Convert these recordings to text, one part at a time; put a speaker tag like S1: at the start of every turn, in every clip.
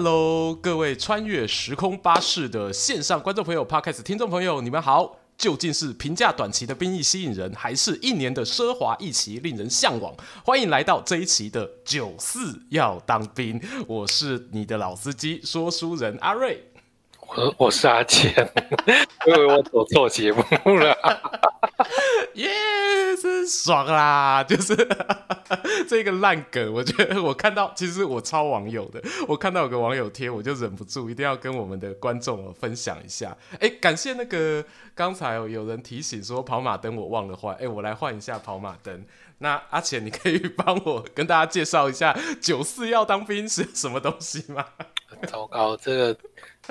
S1: Hello，各位穿越时空巴士的线上观众朋友、Podcast 听众朋友，你们好！究竟是平价短期的兵役吸引人，还是一年的奢华一期令人向往？欢迎来到这一期的九四要当兵，我是你的老司机说书人阿瑞。
S2: 我我是阿钱，因为我走错节目了，
S1: 耶，真爽啦！就是这个烂梗，我觉得我看到，其实我超网友的，我看到有个网友贴，我就忍不住一定要跟我们的观众分享一下。哎，感谢那个刚才有人提醒说跑马灯我忘了换，哎，我来换一下跑马灯。那阿钱，你可以帮我跟大家介绍一下九四要当兵是什么东西吗？
S2: 糟糕，这个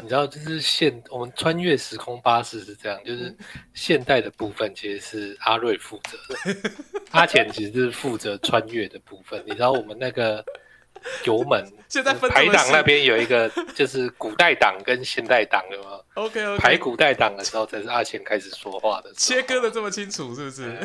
S2: 你知道，就是现我们穿越时空巴士是这样，就是现代的部分其实是阿瑞负责的，阿钱其实是负责穿越的部分。你知道我们那个油门
S1: 现在分
S2: 排档那边有一个，就是古代档跟现代档有吗有
S1: ？OK OK，
S2: 排古代档的时候才是阿钱开始说话的，
S1: 切割的这么清楚是不是？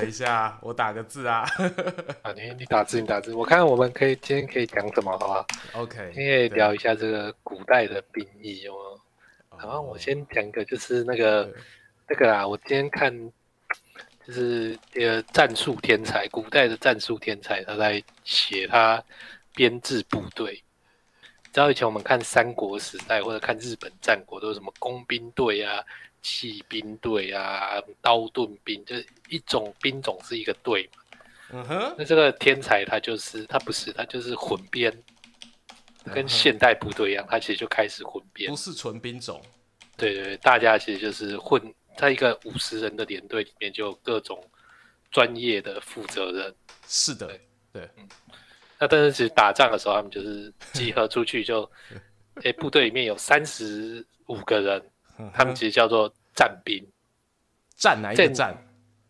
S1: 等一下，我打个字啊！
S2: 啊，你你打字，你打字。我看我们可以今天可以讲什么，好吧
S1: ？OK，
S2: 今天可以聊一下这个古代的兵役哦。然后我先讲一个，就是那个那个啊，我今天看就是呃战术天才，古代的战术天才，他在写他编制部队。你知道以前我们看三国时代或者看日本战国，都是什么工兵队啊？骑兵队啊，刀盾兵，就是一种兵种是一个队嘛。嗯哼。那这个天才他就是他不是他就是混编，跟现代部队一样，他其实就开始混编，
S1: 不是纯兵种。
S2: 对对对，大家其实就是混在一个五十人的连队里面，就有各种专业的负责人。
S1: 是的，对，对嗯。
S2: 那但是其实打仗的时候，他们就是集合出去就，哎、欸，部队里面有三十五个人。他们其实叫做战兵，
S1: 战哪一个战？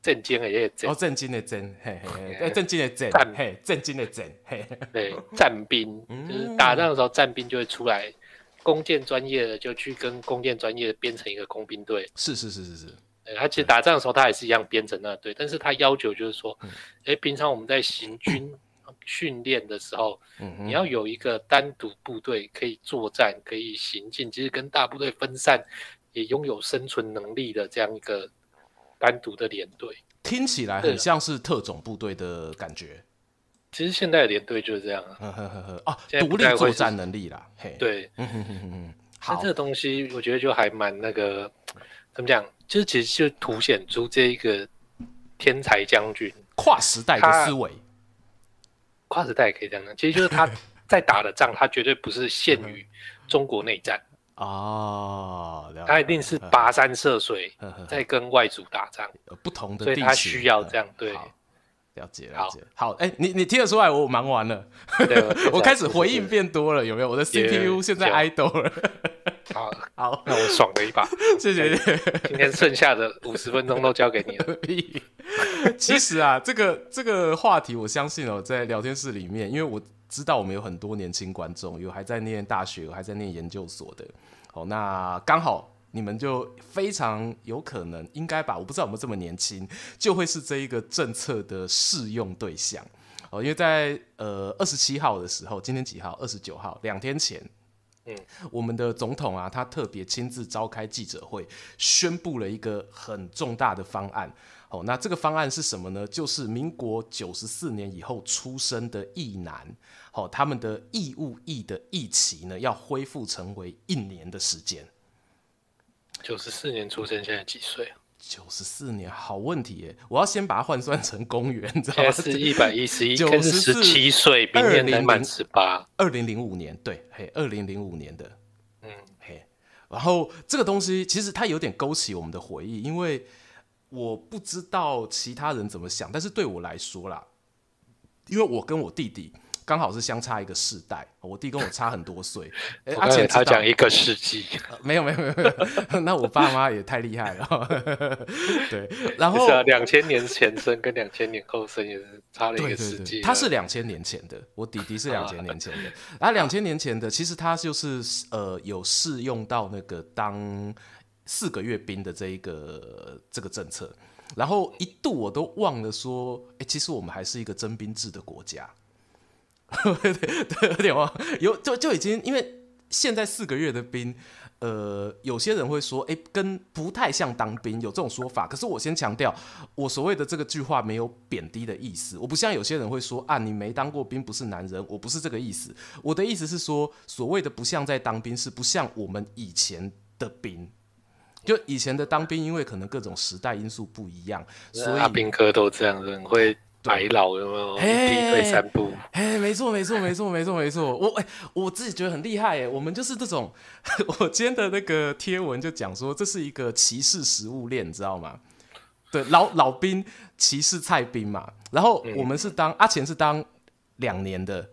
S2: 震惊的也震，
S1: 哦，震惊的震，嘿嘿，哎，震惊的震，嘿，震惊的震，嘿，
S2: 对，战兵。就是打仗的时候，战兵就会出来，弓箭专业的就去跟弓箭专业的编成一个工兵队。
S1: 是是是是是，
S2: 他其实打仗的时候，他也是一样编成那队，但是他要求就是说，哎，平常我们在行军 训练的时候，你要有一个单独部队可以作战，可以行进，其实跟大部队分散。也拥有生存能力的这样一个单独的连队，
S1: 听起来很像是特种部队的感觉。
S2: 其实现在的连队就是这样啊，
S1: 呵呵呵哦，独立作战能力啦。嘿，
S2: 对，嗯哼哼哼。好，这个东西我觉得就还蛮那个，怎么讲？就是其实就凸显出这一个天才将军
S1: 跨时代的思维。
S2: 跨时代也可以这样讲，其实就是他在打的仗，他绝对不是限于中国内战。
S1: 哦，
S2: 他一定是跋山涉水，在跟外族打仗，
S1: 不同的，
S2: 所以他需要这样对。
S1: 了解了解，好，哎，你你听得出来我忙完了，我开始回应变多了，有没有？我的 CPU 现在 idle 了，
S2: 好，好，那我爽了一把，
S1: 谢谢。
S2: 今天剩下的五十分钟都交给你了。
S1: 其实啊，这个这个话题，我相信哦，在聊天室里面，因为我知道我们有很多年轻观众，有还在念大学，有还在念研究所的。好，那刚好你们就非常有可能应该吧，我不知道有没有这么年轻，就会是这一个政策的适用对象。哦，因为在呃二十七号的时候，今天几号？二十九号，两天前，嗯，我们的总统啊，他特别亲自召开记者会，宣布了一个很重大的方案。哦，那这个方案是什么呢？就是民国九十四年以后出生的役男。好，他们的义务役的役期呢，要恢复成为一年的时间。
S2: 九十四年出生，现在几岁啊？
S1: 九十四年，好问题耶！我要先把它换算成公元，你知道吗？
S2: 是 一百一十一，九十七岁，明年才满十八。
S1: 二零零五年，对，嘿，二零零五年的，嗯，嘿。然后这个东西其实它有点勾起我们的回忆，因为我不知道其他人怎么想，但是对我来说啦，因为我跟我弟弟。刚好是相差一个世代，我弟跟我差很多岁。
S2: 哎，而且他讲一个世纪，
S1: 没有没有没有，没有 那我爸妈也太厉害了。对，然后
S2: 两千年前生跟两千年后生也是差了一个世纪。
S1: 他是两千年前的，我弟弟是两千年前的。啊，两千年前的，其实他就是呃有适用到那个当四个月兵的这一个这个政策。然后一度我都忘了说，哎，其实我们还是一个征兵制的国家。对对，有点忘，有就就已经因为现在四个月的兵。呃，有些人会说，哎，跟不太像当兵，有这种说法。可是我先强调，我所谓的这个句话没有贬低的意思。我不像有些人会说，啊，你没当过兵不是男人，我不是这个意思。我的意思是说，所谓的不像在当兵，是不像我们以前的兵。就以前的当兵，因为可能各种时代因素不一样，所以
S2: 阿兵哥都这样子会。白老有没有？嘿低退三步。
S1: 哎，没错，没错，没错，没错，没错。我哎，我自己觉得很厉害哎。我们就是这种，我今天的那个贴文就讲说，这是一个歧视食物链，你知道吗？对，老老兵歧视菜兵嘛。然后我们是当、嗯、阿钱是当两年的。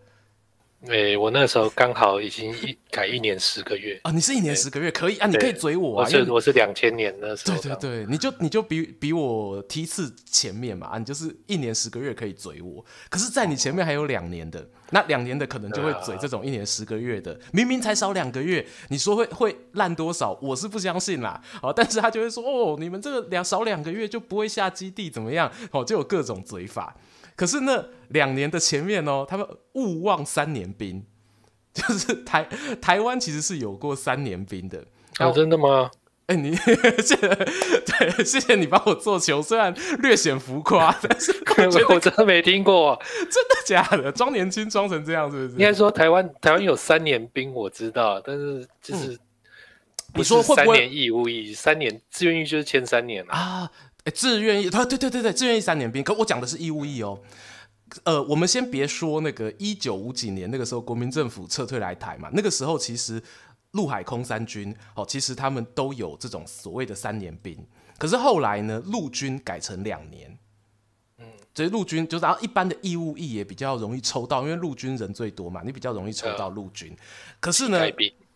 S2: 哎、欸，我那时候刚好已经一改一年十个月
S1: 啊！你是一年十个月，可以啊，你可以追我啊！
S2: 我是我是两千年的时候，
S1: 对对对，你就你就比比我梯次前面嘛啊！你就是一年十个月可以追我，可是，在你前面还有两年的，那两年的可能就会追这种一年十个月的，明明才少两个月，你说会会烂多少？我是不相信啦！哦，但是他就会说哦，你们这个两少两个月就不会下基地怎么样？哦，就有各种嘴法。可是那两年的前面哦，他们勿忘三年兵，就是台台湾其实是有过三年兵的。
S2: 哦，真的吗？
S1: 哎、欸，你 谢谢，对，谢谢你帮我做球，虽然略显浮夸，但是我，
S2: 我真的没听过，
S1: 真的假的？装年轻装成这样是不是？
S2: 应该说台湾台湾有三年兵，我知道，但是就是
S1: 你说会不会
S2: 三年义务役，三年志愿役就是签三年啊。
S1: 啊志愿役，他对对对对，志愿役三年兵。可我讲的是义务役哦。呃，我们先别说那个一九五几年那个时候国民政府撤退来台嘛，那个时候其实陆海空三军哦，其实他们都有这种所谓的三年兵。可是后来呢，陆军改成两年。嗯，所以陆军就是然后一般的义务役也比较容易抽到，因为陆军人最多嘛，你比较容易抽到陆军。可是呢，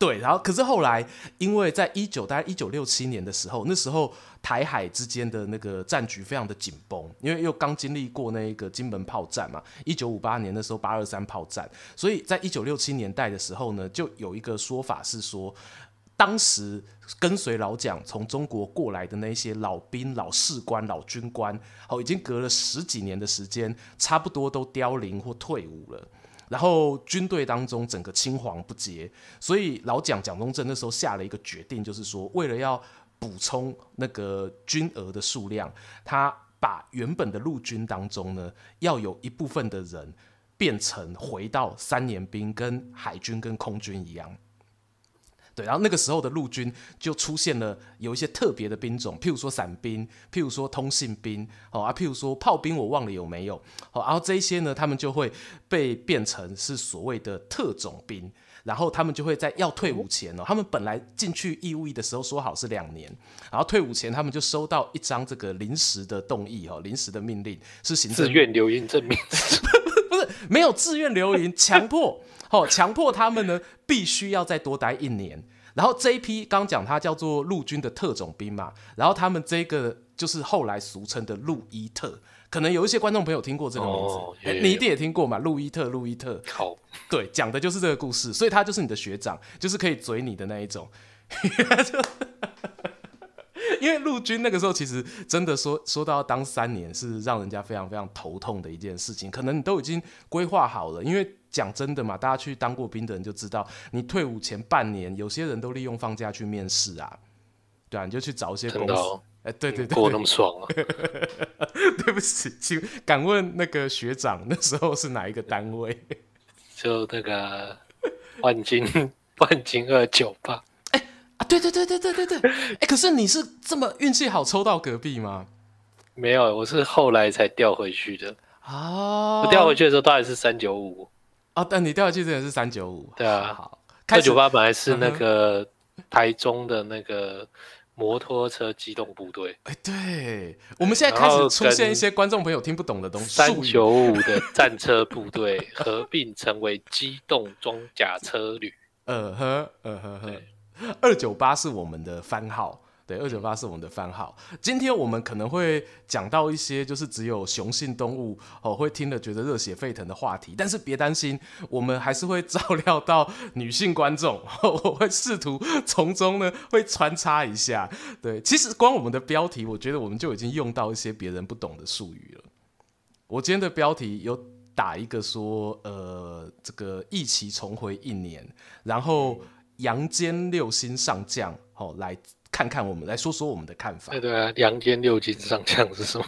S1: 对，然后可是后来因为在一九大概一九六七年的时候，那时候。台海之间的那个战局非常的紧绷，因为又刚经历过那一个金门炮战嘛，一九五八年的时候八二三炮战，所以在一九六七年代的时候呢，就有一个说法是说，当时跟随老蒋从中国过来的那些老兵、老士官、老军官，哦，已经隔了十几年的时间，差不多都凋零或退伍了，然后军队当中整个青黄不接，所以老蒋蒋中正那时候下了一个决定，就是说为了要补充那个军额的数量，他把原本的陆军当中呢，要有一部分的人变成回到三年兵，跟海军跟空军一样。对，然后那个时候的陆军就出现了有一些特别的兵种，譬如说伞兵，譬如说通信兵，哦啊，譬如说炮兵，我忘了有没有。哦，然后这一些呢，他们就会被变成是所谓的特种兵。然后他们就会在要退伍前哦，他们本来进去义务役的时候说好是两年，然后退伍前他们就收到一张这个临时的动议哦，临时的命令是行政
S2: 自愿留营证明，
S1: 不是没有自愿留营，强迫哦，强迫他们呢必须要再多待一年。然后这一批刚讲他叫做陆军的特种兵嘛，然后他们这个就是后来俗称的路伊特。可能有一些观众朋友听过这个名字，你一定也听过嘛？路伊特，路伊特，
S2: 好，
S1: 对，讲的就是这个故事，所以他就是你的学长，就是可以嘴你的那一种。因为陆军那个时候其实真的说说到当三年是让人家非常非常头痛的一件事情，可能你都已经规划好了。因为讲真的嘛，大家去当过兵的人就知道，你退伍前半年，有些人都利用放假去面试啊，对啊，你就去找一些公司。哎，欸、对对对，
S2: 过那么爽啊！
S1: 对不起，请敢问那个学长，那时候是哪一个单位？
S2: 就那个万金万金二九吧。
S1: 对对对对对对对。哎、欸，可是你是这么运气好抽到隔壁吗？
S2: 没有，我是后来才调回去的。
S1: 哦，
S2: 我调回去的时候当然是三九五。
S1: 哦，但你调回去真的是三九五。
S2: 对啊，好。二九八本来是那个台中的那个。摩托车机动部队，
S1: 哎，对，我们现在开始出现一些观众朋友听不懂的东西。
S2: 三九五的战车部队合并成为机动装甲车旅。
S1: 呃呵，呃呵呵，二九八是我们的番号。对，二九八是我们的番号。今天我们可能会讲到一些就是只有雄性动物哦会听了觉得热血沸腾的话题，但是别担心，我们还是会照料到女性观众。我会试图从中呢会穿插一下。对，其实光我们的标题，我觉得我们就已经用到一些别人不懂的术语了。我今天的标题有打一个说，呃，这个一起重回一年，然后阳间六星上将，好、哦，来看看我们，来说说我们的看法。
S2: 对对啊，阳间六星上将是什么？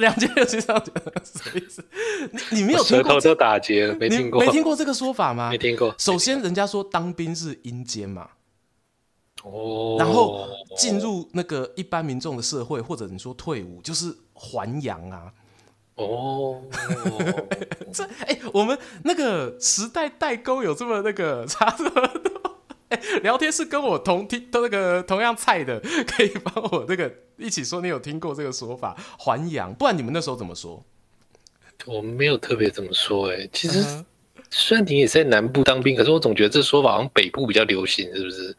S1: 阳间六星上将 什么意思？你你没有听过？
S2: 舌头都打结了，没听过？
S1: 没听过这个说法吗？
S2: 没听过。
S1: 首先，人家说当兵是阴间嘛，
S2: 哦，
S1: 然后进入那个一般民众的社会，或者你说退伍，就是还阳啊。
S2: 哦，
S1: 这哎、欸，我们那个时代代沟有这么那个差这么多？哎、欸，聊天是跟我同听都那个同样菜的，可以帮我那个一起说，你有听过这个说法还阳？不然你们那时候怎么说？
S2: 我们没有特别怎么说哎、欸。其实虽然你也是在南部当兵，可是我总觉得这说法好像北部比较流行，是不是？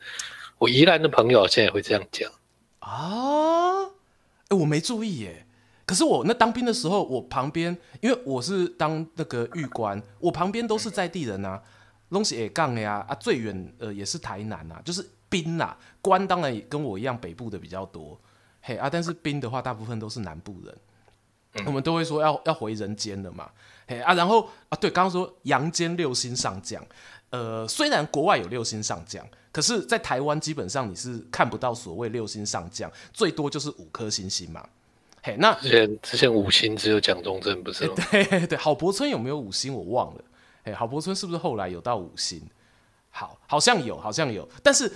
S2: 我宜兰的朋友现在也会这样讲
S1: 啊？哎、欸，我没注意耶。可是我那当兵的时候，我旁边因为我是当那个狱官，我旁边都是在地人啊，东西也杠呀啊，最远呃也是台南啊，就是兵啊，官当然也跟我一样北部的比较多，嘿啊，但是兵的话大部分都是南部人，嗯、我们都会说要要回人间了嘛，嘿啊，然后啊对，刚刚说阳间六星上将，呃，虽然国外有六星上将，可是在台湾基本上你是看不到所谓六星上将，最多就是五颗星星嘛。嘿，那
S2: 之前之前五星只有蒋中正不是吗？
S1: 对对对，郝柏村有没有五星我忘了。哎，郝柏村是不是后来有到五星？好，好像有，好像有，但是。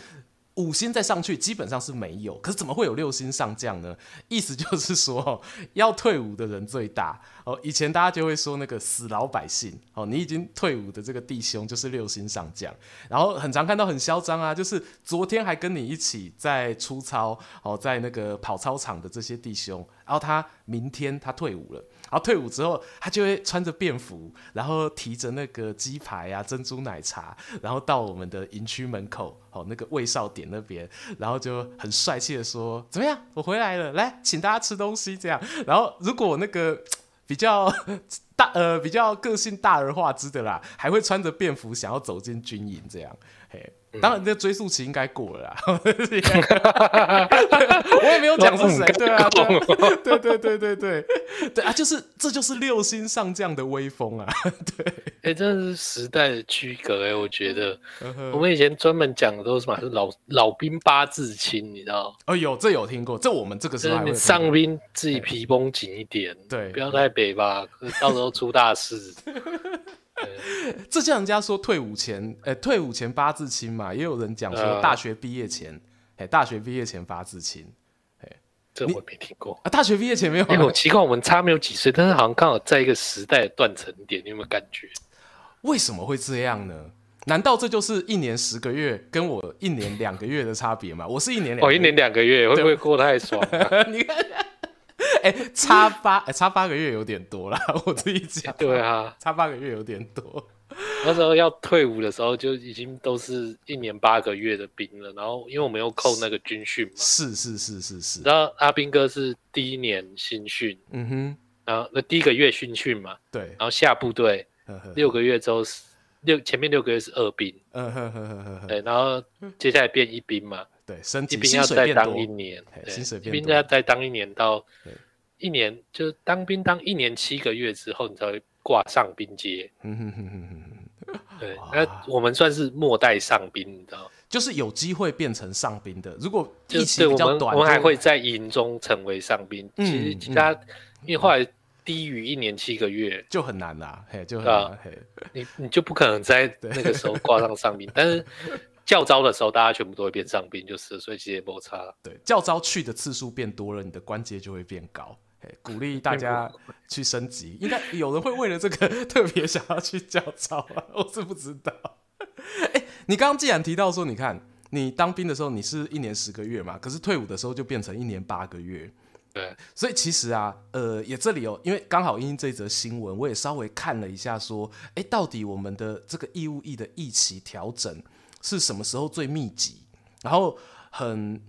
S1: 五星再上去基本上是没有，可是怎么会有六星上将呢？意思就是说，要退伍的人最大哦。以前大家就会说那个死老百姓哦，你已经退伍的这个弟兄就是六星上将，然后很常看到很嚣张啊，就是昨天还跟你一起在出操哦，在那个跑操场的这些弟兄，然后他明天他退伍了。然后退伍之后，他就会穿着便服，然后提着那个鸡排啊、珍珠奶茶，然后到我们的营区门口，哦，那个卫哨点那边，然后就很帅气的说：“怎么样？我回来了，来请大家吃东西。”这样。然后如果那个比较大呃比较个性大而化之的啦，还会穿着便服想要走进军营这样。嘿。当然，这追溯期应该过了啦。我也没有讲是谁，对啊，对对对对对对啊，就是这就是六星上将的威风啊！对，
S2: 哎、欸，这是时代的区隔哎、欸，我觉得我们以前专门讲的都是什么？是老老兵八字轻，你知道？
S1: 哦，有这有听过，这我们这个时候还
S2: 上兵自己皮绷紧一点，
S1: 对，
S2: 不要太北吧，到时候出大事。
S1: 这像人家说退伍前，哎、欸，退伍前八字亲嘛，也有人讲说大学毕业前，哎、呃，大学毕业前八字亲，哎，
S2: 这我没听过
S1: 啊。大学毕业前没有？
S2: 因为我奇怪，我们差没有几岁，但是好像刚好在一个时代的断层点，你有没有感觉？
S1: 为什么会这样呢？难道这就是一年十个月跟我一年两个月的差别吗？我是一年两我，
S2: 哦，一年两个月会不会过太爽、啊？
S1: 你看。哎、欸，差八哎，差八个月有点多了，我自己讲。
S2: 对啊，
S1: 差八个月有点多。
S2: 那时候要退伍的时候，就已经都是一年八个月的兵了。然后，因为我们又扣那个军训嘛。
S1: 是是是是是。
S2: 然后阿兵哥是第一年新训，嗯哼。然后那第一个月新训嘛，对。然后下部队六个月之后是六前面六个月是二兵，嗯哼哼哼哼。对，然后接下来变一兵嘛，对，升级，一兵要再当一年，薪水变多，一兵要再当一年到。一年就是当兵当一年七个月之后，你才会挂上兵阶。对，那我们算是末代上兵，你知道？就是有机会变成上兵的。如果一期比较短，我们还会在营中成为上兵。其实其他，因为后来低于一年七个月就很难啦，嘿，就很难。你你就不可能在那个时候挂上上兵，但是教招的时候，大家全部都会变上兵，就是所以其实也没差。对，教招去的次数变多了，你的关节就会变高。鼓励大家去升级，应该有人会为了这个 特别想要去教操啊，我是不知道。哎，你刚刚既然提到说，你看你当兵的时候你是一年十个月嘛，可是退伍的时候就变成一年八个月。对，所以其实啊，呃，也这里哦，因为刚好因这则新闻，我也稍微看了一下，说，哎，到底我们的这个义务役的役期调整是什么时候最密集？然后很。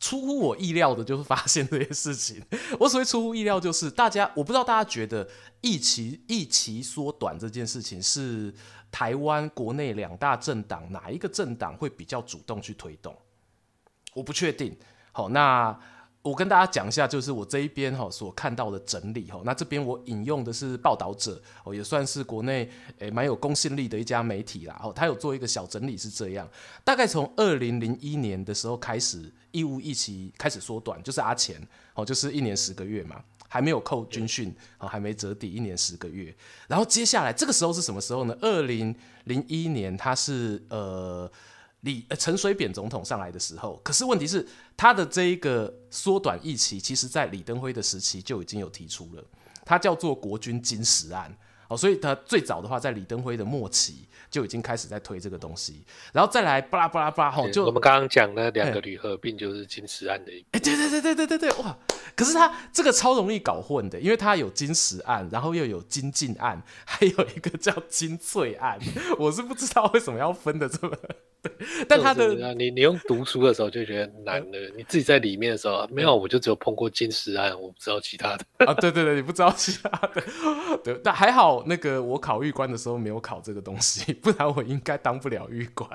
S2: 出乎我意料的，就是发现这些事情。我所谓出乎意料，就是大家，我不知道大家觉得一期一期缩短这件事情是台湾国内两大政党哪一个政党会比较主动去推动？我不确定。好，那
S1: 我跟大家讲一下，就是我这一边哈所看到的整理哈。那这边我引用的是报道者哦，也算是国内诶蛮有公信力的一家媒体啦。哦，他有做一个小整理是这样，大概从二零零一年的时候开始，义务役期开始缩短，就是阿钱哦，就是一年十个月嘛，还没有扣军训哦，还没折抵一年十个月。然后接下来这个时候是什么时候呢？二零零一年他是呃。李陈水扁总统上来的时候，可是问题是他的这一个缩短役期，其实在李登辉的时期就已经有提出了，他叫做国军金石案哦，所以他最早的话在李登辉的末期就已经开始在推这个东西，然后再来巴拉巴拉巴拉吼，就
S2: 我们刚刚讲的两个旅合并就是金石案的一，
S1: 哎，对对对对对对对，哇！可是他这个超容易搞混的，因为他有金石案，然后又有金禁案，还有一个叫金翠案，我是不知道为什么要分的这么。对，但他的
S2: 你你用读书的时候就觉得难了，你自己在里面的时候没有，我就只有碰过金石案，我不知道其他的
S1: 啊。对对对，你不知道其他的，对，但还好那个我考狱官的时候没有考这个东西，不然我应该当不了狱官。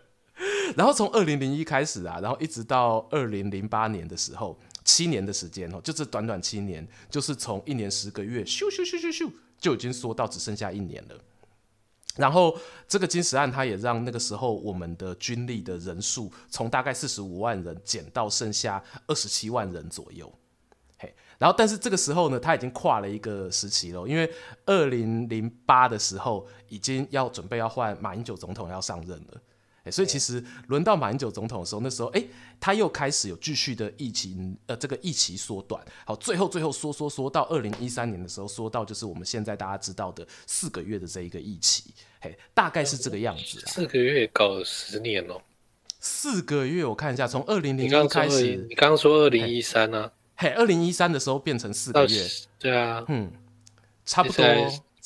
S1: 然后从二零零一开始啊，然后一直到二零零八年的时候，七年的时间哦，就这短短七年，就是从一年十个月咻咻咻咻咻就已经缩到只剩下一年了。然后这个金石案，它也让那个时候我们的军力的人数从大概四十五万人减到剩下二十七万人左右。嘿，然后但是这个时候呢，他已经跨了一个时期了，因为二零零八的时候已经要准备要换马英九总统要上任了。所以其实轮到马英九总统的时候，那时候哎，他又开始有继续的疫情，呃，这个疫期缩短，好，最后最后缩缩缩到二零一三年的时候，缩到就是我们现在大家知道的四个月的这一个疫期，嘿，大概是这个样子。
S2: 四个月搞了十年哦。
S1: 四个月，我看一下，从二零零一开始，
S2: 你刚刚说二零一三呢？
S1: 嘿，二零一三的时候变成四个月，
S2: 对啊，
S1: 嗯，差不多，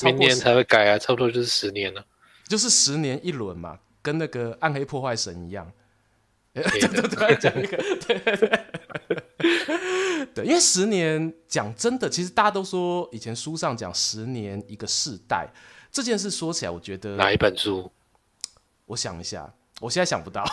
S2: 明年才会改啊，差不多就是十年了，
S1: 就是十年一轮嘛。跟那个暗黑破坏神一样，对对 对，讲一个，对对对，对，因为十年讲真的，其实大家都说以前书上讲十年一个世代这件事，说起来我觉得
S2: 哪一本书？
S1: 我想一下，我现在想不到。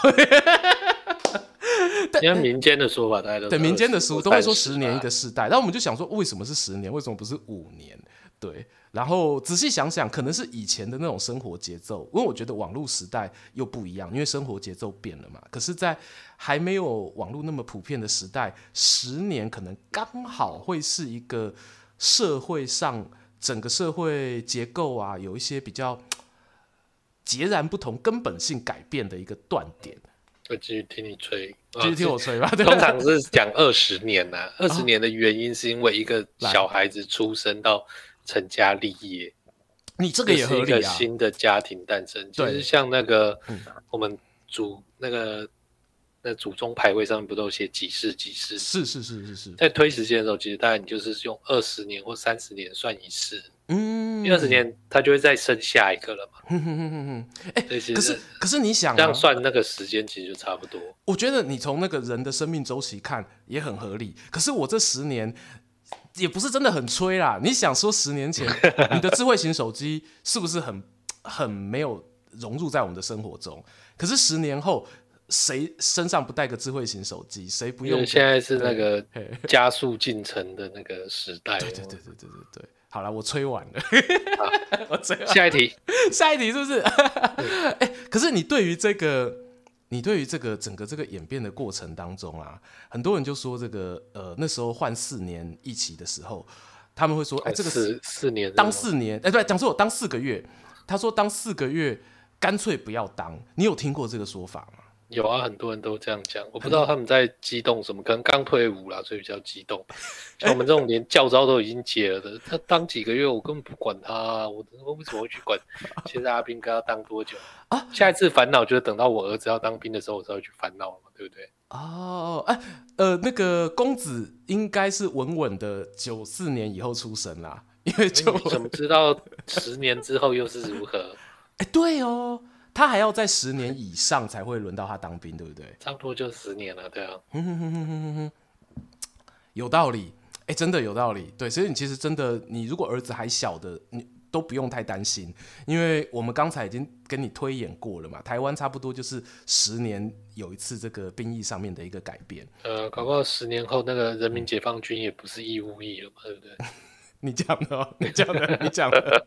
S2: 因为民间的说法，大家都
S1: 对民间的书都会说十年一个世代，然后我们就想说，为什么是十年？为什么不是五年？对。然后仔细想想，可能是以前的那种生活节奏，因为我觉得网络时代又不一样，因为生活节奏变了嘛。可是，在还没有网络那么普遍的时代，十年可能刚好会是一个社会上整个社会结构啊，有一些比较截然不同、根本性改变的一个断点。
S2: 我继续听你吹，
S1: 继续听我吹吧。
S2: 通常是讲二十年呐、啊，二十年的原因是因为一个小孩子出生到。成家立业，
S1: 你这个也合理啊。
S2: 是一个新的家庭诞生，就是像那个我们祖那个那祖宗牌位上面不都写几世几世？
S1: 是是是是是。
S2: 在推时间的时候，其实大概你就是用二十年或三十年算一世。
S1: 嗯，
S2: 二十年他就会再生下一个了嘛。
S1: 哎，可是可是你想
S2: 这样算那个时间，其实就差不多。
S1: 我觉得你从那个人的生命周期看也很合理。可是我这十年。也不是真的很吹啦，你想说十年前 你的智慧型手机是不是很很没有融入在我们的生活中？可是十年后，谁身上不带个智慧型手机？谁不用？
S2: 现在是那个加速进程的那个时代。
S1: 对对对对对对对。好了，我吹完了。我吹完。
S2: 下一题，
S1: 下一题是不是？哎，可是你对于这个。你对于这个整个这个演变的过程当中啊，很多人就说这个呃那时候换四年一期的时候，他们会说哎这个
S2: 四四年
S1: 当四年哎对，讲说我当四个月，他说当四个月干脆不要当，你有听过这个说法吗？
S2: 有啊，很多人都这样讲，我不知道他们在激动什么，可能刚退伍啦，所以比较激动。像我们这种连教招都已经解了的，他当几个月我根本不管他，啊，我我为什么会去管？现在阿兵哥要当多久啊？下一次烦恼就是等到我儿子要当兵的时候，我才会去烦恼对不对？
S1: 哦，哎，呃，那个公子应该是稳稳的九四年以后出生啦，因为就
S2: 怎么知道十年之后又是如何？
S1: 哎，对哦。他还要在十年以上才会轮到他当兵，对不对？
S2: 差不多就十年了，对啊。
S1: 有道理，哎、欸，真的有道理。对，所以你其实真的，你如果儿子还小的，你都不用太担心，因为我们刚才已经跟你推演过了嘛。台湾差不多就是十年有一次这个兵役上面的一个改变。
S2: 呃，搞不好十年后那个人民解放军也不是义务役了嘛，对不对？
S1: 你讲的、喔，你讲的，你讲的。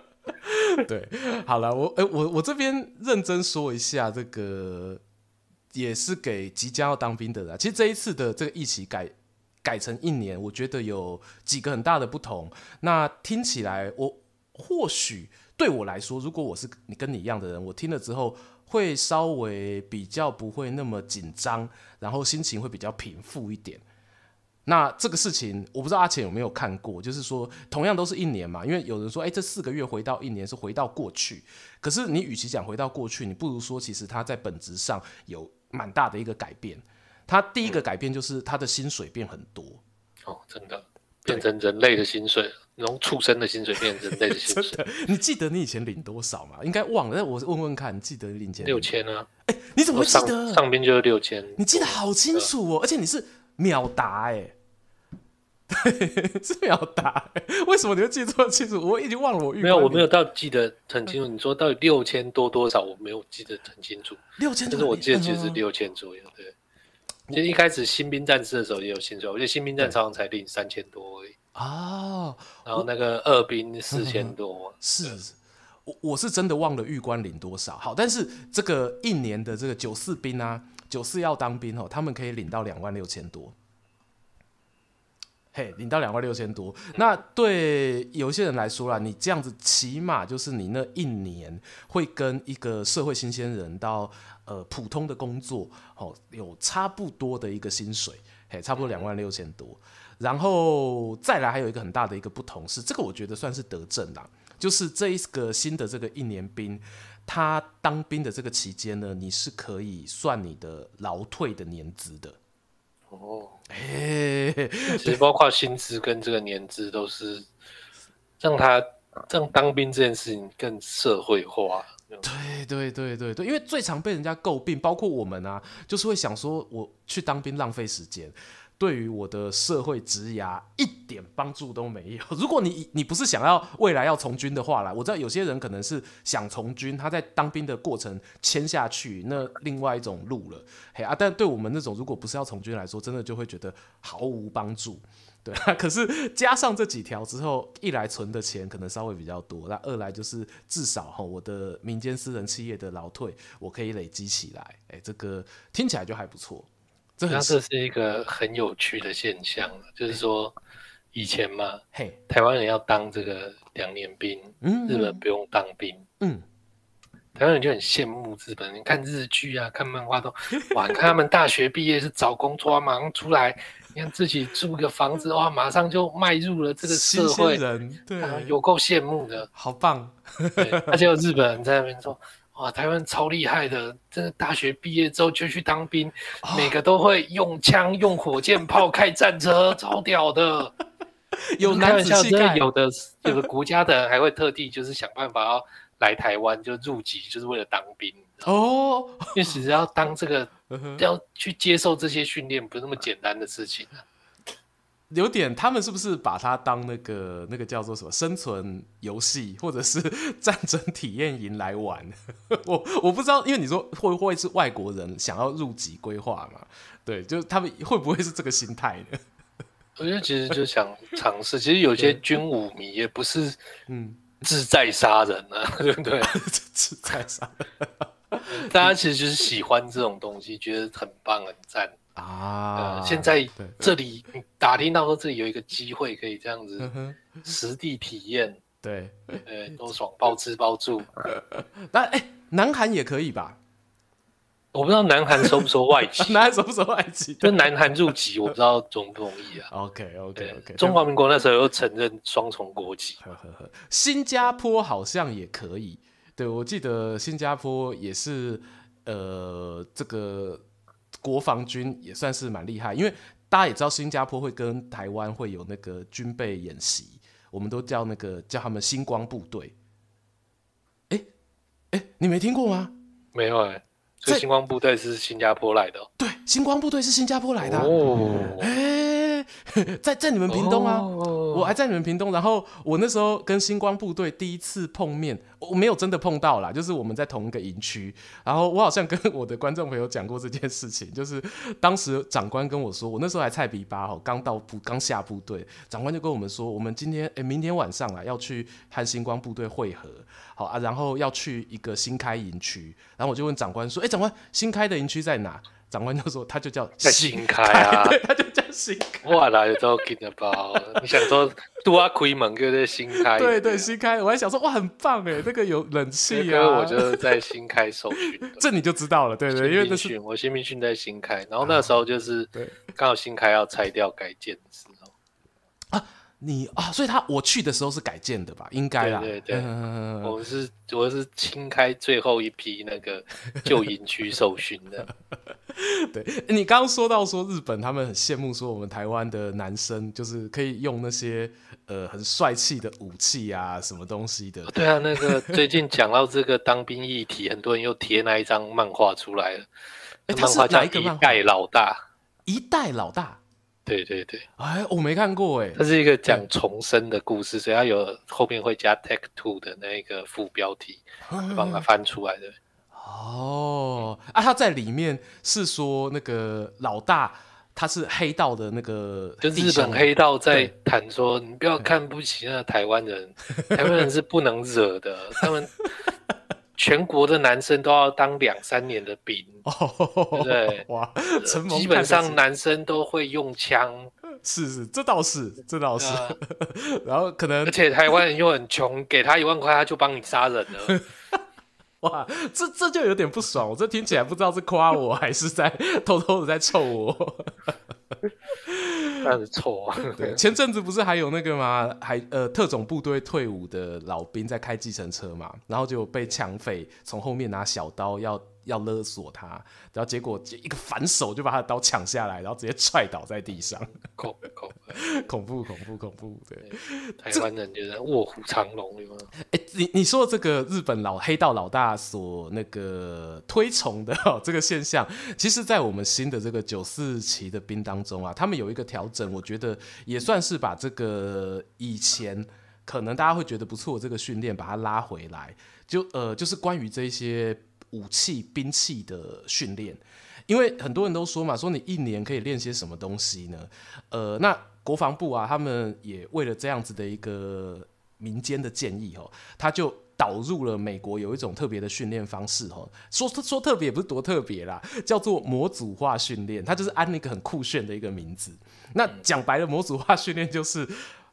S1: 对，好了，我哎、我我这边认真说一下，这个也是给即将要当兵的人。其实这一次的这个一起改改成一年，我觉得有几个很大的不同。那听起来，我或许对我来说，如果我是你跟你一样的人，我听了之后会稍微比较不会那么紧张，然后心情会比较平复一点。那这个事情我不知道阿钱有没有看过，就是说同样都是一年嘛，因为有人说，哎，这四个月回到一年是回到过去，可是你与其讲回到过去，你不如说其实它在本质上有蛮大的一个改变。它第一个改变就是它的薪水变很多，
S2: 哦，真的变成人类的薪水，从畜生的薪水变成人类的薪水。
S1: 你记得你以前领多少吗？应该忘了，但我问问看，你记得你领钱
S2: 六千啊？
S1: 哎，你怎么会记得？
S2: 上，上边就是六千，
S1: 你记得好清楚哦，而且你是秒答哎。对，是秒答。为什么你会记这么清楚？我已经忘了我预。
S2: 没有，我没有到记得很清楚。你说到底六千多多少，我没有记得很清楚。
S1: 六千，
S2: 但是我记得其实是六千左右。对，其实一开始新兵战士的时候也有薪水，我觉得新兵战常常才领三千多而已。
S1: 哦，
S2: 然后那个二兵四千多。
S1: 是，我我是真的忘了玉官领多少。好，但是这个一年的这个九四兵啊，九四要当兵哦，他们可以领到两万六千多。嘿，领到两万六千多，那对有些人来说啦，你这样子起码就是你那一年会跟一个社会新鲜人到呃普通的工作，哦，有差不多的一个薪水，嘿，差不多两万六千多。然后再来还有一个很大的一个不同是，这个我觉得算是得证啦，就是这一个新的这个一年兵，他当兵的这个期间呢，你是可以算你的劳退的年资的。
S2: 哦，
S1: 哎，
S2: 其实包括薪资跟这个年资都是让他让当兵这件事情更社会化。
S1: 对对对对对，因为最常被人家诟病，包括我们啊，就是会想说我去当兵浪费时间。对于我的社会职涯一点帮助都没有。如果你你不是想要未来要从军的话啦，我知道有些人可能是想从军，他在当兵的过程签下去，那另外一种路了。嘿啊，但对我们那种如果不是要从军来说，真的就会觉得毫无帮助。对啊，可是加上这几条之后，一来存的钱可能稍微比较多，那二来就是至少哈，我的民间私人企业的劳退我可以累积起来。哎，这个听起来就还不错。
S2: 这这是一个很有趣的现象，就是说以前嘛，嘿，台湾人要当这个两年兵，嗯，日本不用当兵，嗯，台湾人就很羡慕日本。你看日剧啊，看漫画都，哇，看他们大学毕业是找工作马上出来，你看自己租个房子，哇，马上就迈入了这个社会，
S1: 人对，
S2: 有够羡慕的，
S1: 好棒。
S2: 而且有日本人在那边说。哇，台湾超厉害的，真的大学毕业之后就去当兵，哦、每个都会用枪、用火箭炮、开战车，超屌的。有男子气概，有的有的国家的人还会特地就是想办法要来台湾就入籍，就是为了当兵。哦，因为其实要当这个，要去接受这些训练，不是那么简单的事情啊。
S1: 有点，他们是不是把它当那个那个叫做什么生存游戏，或者是战争体验营来玩？我我不知道，因为你说会不会是外国人想要入籍规划嘛？对，就是他们会不会是这个心态呢？
S2: 我觉得其实就想尝试。其实有些军武迷也不是嗯志在杀人啊，对不对？
S1: 志在杀人，
S2: 大家其实就是喜欢这种东西，觉得很棒很赞。啊、呃，现在这里打听到说这里有一个机会可以这样子实地体验，
S1: 对，
S2: 呃，多爽，包吃包住。
S1: 那哎、欸，南韩也可以吧？
S2: 我不知道南韩收不收外籍，
S1: 南韩收不收外籍？
S2: 就南韩入籍，我不知道容不容易啊。
S1: OK OK OK，
S2: 中华民国那时候又承认双重国籍。
S1: 呵呵呵，新加坡好像也可以，对，我记得新加坡也是，呃，这个。国防军也算是蛮厉害，因为大家也知道新加坡会跟台湾会有那个军备演习，我们都叫那个叫他们星光部队。哎哎，你没听过吗？
S2: 没有哎、欸，所以星光部队是新加坡来的。对，
S1: 星光部队是新加坡来的哦。哎，在在你们屏东啊，哦、我还在你们屏东，然后我那时候跟星光部队第一次碰面，我没有真的碰到啦，就是我们在同一个营区，然后我好像跟我的观众朋友讲过这件事情，就是当时长官跟我说，我那时候还菜比八号，刚到部刚下部队，长官就跟我们说，我们今天哎、欸、明天晚上啊要去和星光部队会合，好啊，然后要去一个新开营区，然后我就问长官说，哎、长官新开的营区在哪？长官就说，他就叫
S2: 新开啊，
S1: 对，他就叫新开。
S2: 哇啦，有时候听得包，你想说多啊开门就是新开，
S1: 对对新开，我还想说哇很棒哎，那个有冷气啊。
S2: 我就是在新开受训，
S1: 这你就知道了，对对，因为那是
S2: 我新兵训在新开，然后那时候就是刚好新开要拆掉改建。
S1: 你啊，所以他我去的时候是改建的吧？应该啦。
S2: 对对对，嗯、我是我是清开最后一批那个旧营区受训的。
S1: 对，你刚刚说到说日本他们很羡慕说我们台湾的男生就是可以用那些呃很帅气的武器啊什么东西的。
S2: 对啊，那个最近讲到这个当兵议题，很多人又贴那一张漫画出来了。
S1: 他是？一
S2: 代老大。
S1: 一代老大。
S2: 对对对，
S1: 哎，我没看过哎，
S2: 它是一个讲重生的故事，所以它有后面会加 Take Two 的那个副标题，帮它翻出来的。
S1: 哦，啊，他在里面是说那个老大他是黑道的那个，
S2: 就日本黑道在谈说，你不要看不起那个台湾人，台湾人是不能惹的，他们。全国的男生都要当两三年的兵，对不对？哇，基本上男生都会用枪，
S1: 是是，这倒是，这倒是。然后可能，
S2: 而且台湾人又很穷，给他一万块，他就帮你杀人了。
S1: 哇，这这就有点不爽，我这听起来不知道是夸我还是在 偷偷的在臭我。
S2: 那是错啊！
S1: 对，前阵子不是还有那个吗？还呃，特种部队退伍的老兵在开计程车嘛，然后就被抢匪从后面拿小刀要。要勒索他，然后结果一个反手就把他的刀抢下来，然后直接踹倒在地上，
S2: 恐恐
S1: 恐怖 恐怖恐怖！对，
S2: 台湾人觉得卧虎藏龙，对吗？
S1: 哎，你你说的这个日本老黑道老大所那个推崇的、哦、这个现象，其实，在我们新的这个九四期的兵当中啊，他们有一个调整，我觉得也算是把这个以前可能大家会觉得不错的这个训练，把它拉回来，就呃，就是关于这些。武器、兵器的训练，因为很多人都说嘛，说你一年可以练些什么东西呢？呃，那国防部啊，他们也为了这样子的一个民间的建议哦，他就导入了美国有一种特别的训练方式哦，说说特别也不是多特别啦，叫做模组化训练，它就是安了一个很酷炫的一个名字。那讲白了，模组化训练就是。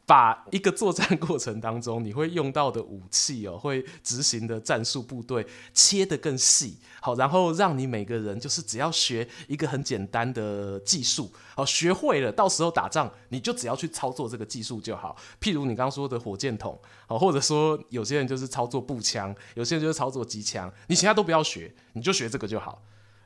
S1: 把一个作战过程当中你会用到的武器哦，会执行的战术部队切得更细，好，然后让你每个人就是只要学一个很简单的技术，好，学会了，到时候打仗你就只要去操作这个技术就好。譬如你刚刚说的火箭筒，好，或者说有些人就是操作步枪，有些人就是操作机枪，你其他都不要学，你就学这个就好。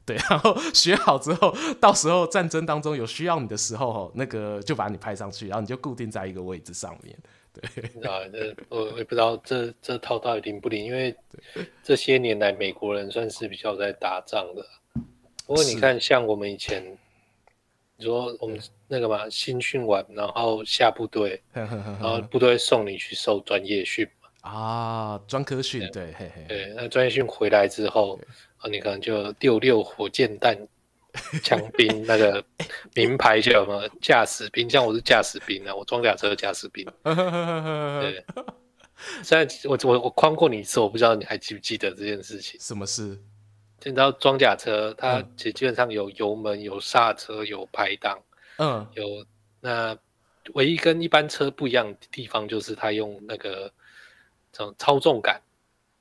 S1: 对，然后学好之后，到时候战争当中有需要你的时候，那个就把你派上去，然后你就固定在一个位置上面。对，啊，
S2: 这我也不知道这这套到底灵不灵，因为这些年来美国人算是比较在打仗的。不过你看，像我们以前，你说我们那个嘛，新训完然后下部队，然后部队送你去受专业训嘛。
S1: 啊，专科训，对，嘿嘿，
S2: 对，那专业训回来之后。啊，你可能就六六火箭弹 枪兵那个名牌叫什么驾驶兵？像我是驾驶兵啊，我装甲车驾驶兵。对，虽然我我我框过你一次，我不知道你还记不记得这件事情。
S1: 什么事？
S2: 你知道装甲车它其实基本上有油门、有刹车、有排档，嗯，有那唯一跟一般车不一样的地方就是它用那个这种操纵杆。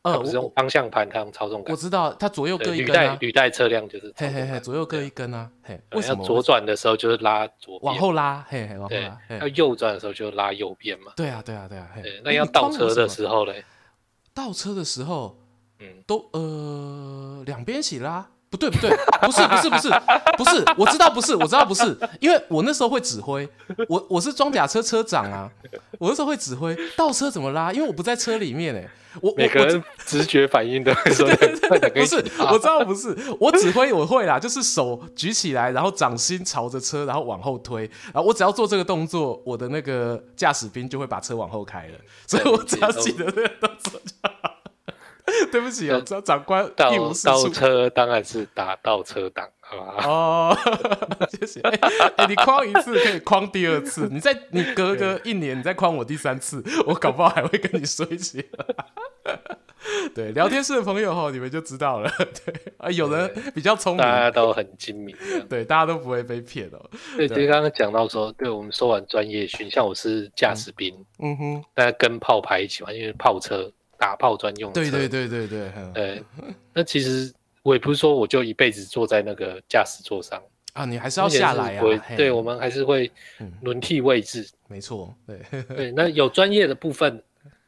S2: 它不是用方向盘，它用操纵杆。
S1: 我知道，它左右各一根啊。
S2: 履带车辆就是，
S1: 嘿嘿嘿，左右各一根啊。嘿，
S2: 为什么左转的时候就是拉左，
S1: 往后拉，嘿嘿，往后拉。
S2: 要右转的时候就拉右边嘛。
S1: 对啊，对啊，对啊。
S2: 对，那要倒车的时候嘞？
S1: 倒车的时候，嗯，都呃两边一起拉，不对不对，不是不是不是不是，我知道不是，我知道不是，因为我那时候会指挥，我我是装甲车车长啊，我那时候会指挥倒车怎么拉，因为我不在车里面哎，我
S2: 每个人直觉反应的，对对
S1: 对，不是，我知道不是，我指挥我会啦，就是手举起来，然后掌心朝着车，然后往后推，然后我只要做这个动作，我的那个驾驶兵就会把车往后开了，所以我只要记得这个动作就好。对不起啊，长长官
S2: 倒倒车当然是打倒车档，好吧？
S1: 哦，谢谢。哎、欸，你框一次可以框第二次，你再你隔个一年，你再框我第三次，我搞不好还会跟你说一些。对，聊天室的朋友哈，你们就知道了。对啊，有人比较聪明，
S2: 大家都很精明。
S1: 对，大家都不会被骗哦。
S2: 对，其实刚刚讲到说，对我们说完专业训，像我是驾驶兵，嗯哼，大家跟炮排一起玩，因为炮车。打炮专用车，
S1: 对对对对对，
S2: 对。那其实我也不是说我就一辈子坐在那个驾驶座上
S1: 啊，你还是要下来啊。
S2: 对，我们还是会轮替位置。
S1: 没错，对
S2: 对。那有专业的部分，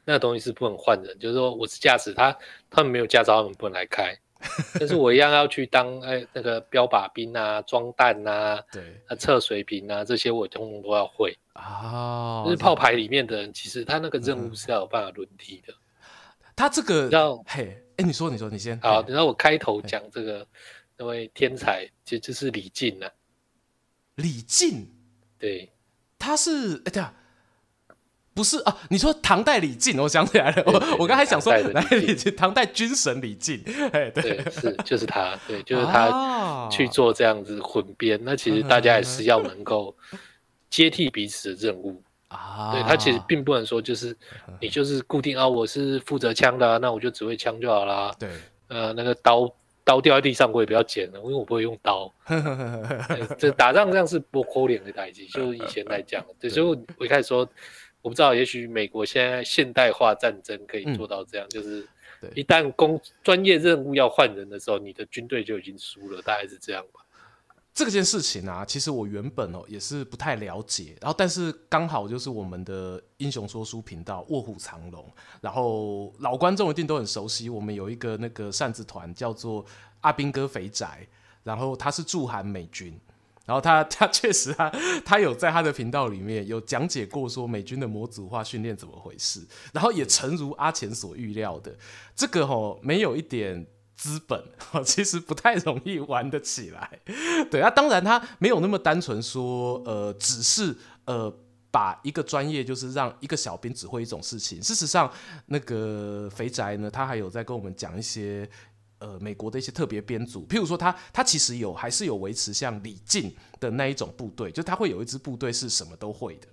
S2: 那个东西是不能换人，就是说我是驾驶，他他们没有驾照，他们不能来开。但是我一样要去当哎那个标靶兵啊，装弹啊，对，测水平啊，这些我通通都要会啊。就是炮排里面的人，其实他那个任务是要有办法轮替的。
S1: 他这个，然后嘿，哎，你说，你说，你先
S2: 好。等到我开头讲这个那位天才，其实就是李靖啊。
S1: 李靖，
S2: 对，
S1: 他是哎，对啊，不是啊？你说唐代李靖，我想起来了，我我刚才想说，来李靖，唐代军神李靖，哎，对，
S2: 是就是他，对，就是他去做这样子混编。那其实大家也是要能够接替彼此的任务。啊，对，他其实并不能说就是你就是固定啊，我是负责枪的，啊，那我就只会枪就好啦。对，呃，那个刀刀掉在地上我也不要捡了，因为我不会用刀。这打仗这样是不可脸的代际，就以前来 讲。对，所以我一开始说，我不知道，也许美国现在现代化战争可以做到这样，嗯、就是一旦工专业任务要换人的时候，你的军队就已经输了，大概是这样吧。
S1: 这件事情啊，其实我原本哦也是不太了解，然后但是刚好就是我们的英雄说书频道卧虎藏龙，然后老观众一定都很熟悉，我们有一个那个扇子团叫做阿兵哥肥宅，然后他是驻韩美军，然后他 他确实他他有在他的频道里面有讲解过说美军的模组化训练怎么回事，然后也诚如阿钱所预料的，这个哦没有一点。资本 其实不太容易玩得起来，对啊，当然他没有那么单纯说，呃，只是呃把一个专业就是让一个小兵指挥一种事情。事实上，那个肥宅呢，他还有在跟我们讲一些呃美国的一些特别编组，譬如说他他其实有还是有维持像李靖的那一种部队，就他会有一支部队是什么都会的。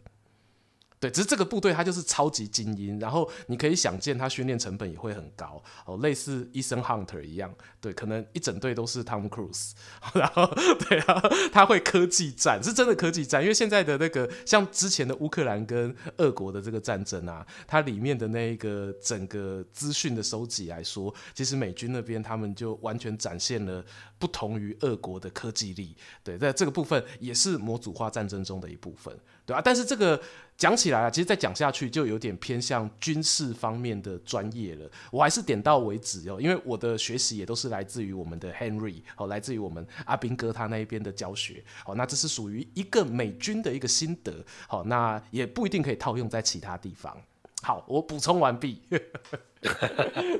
S1: 对，只是这个部队它就是超级精英，然后你可以想见，它训练成本也会很高哦，类似 Ethan Hunter 一样，对，可能一整队都是 Tom Cruise，然后对啊，他会科技战，是真的科技战，因为现在的那个像之前的乌克兰跟俄国的这个战争啊，它里面的那一个整个资讯的收集来说，其实美军那边他们就完全展现了不同于俄国的科技力，对，在这个部分也是模组化战争中的一部分。对啊，但是这个讲起来啊，其实再讲下去就有点偏向军事方面的专业了。我还是点到为止哦，因为我的学习也都是来自于我们的 Henry 哦，来自于我们阿兵哥他那一边的教学。好，那这是属于一个美军的一个心得。好，那也不一定可以套用在其他地方。好，我补充完毕。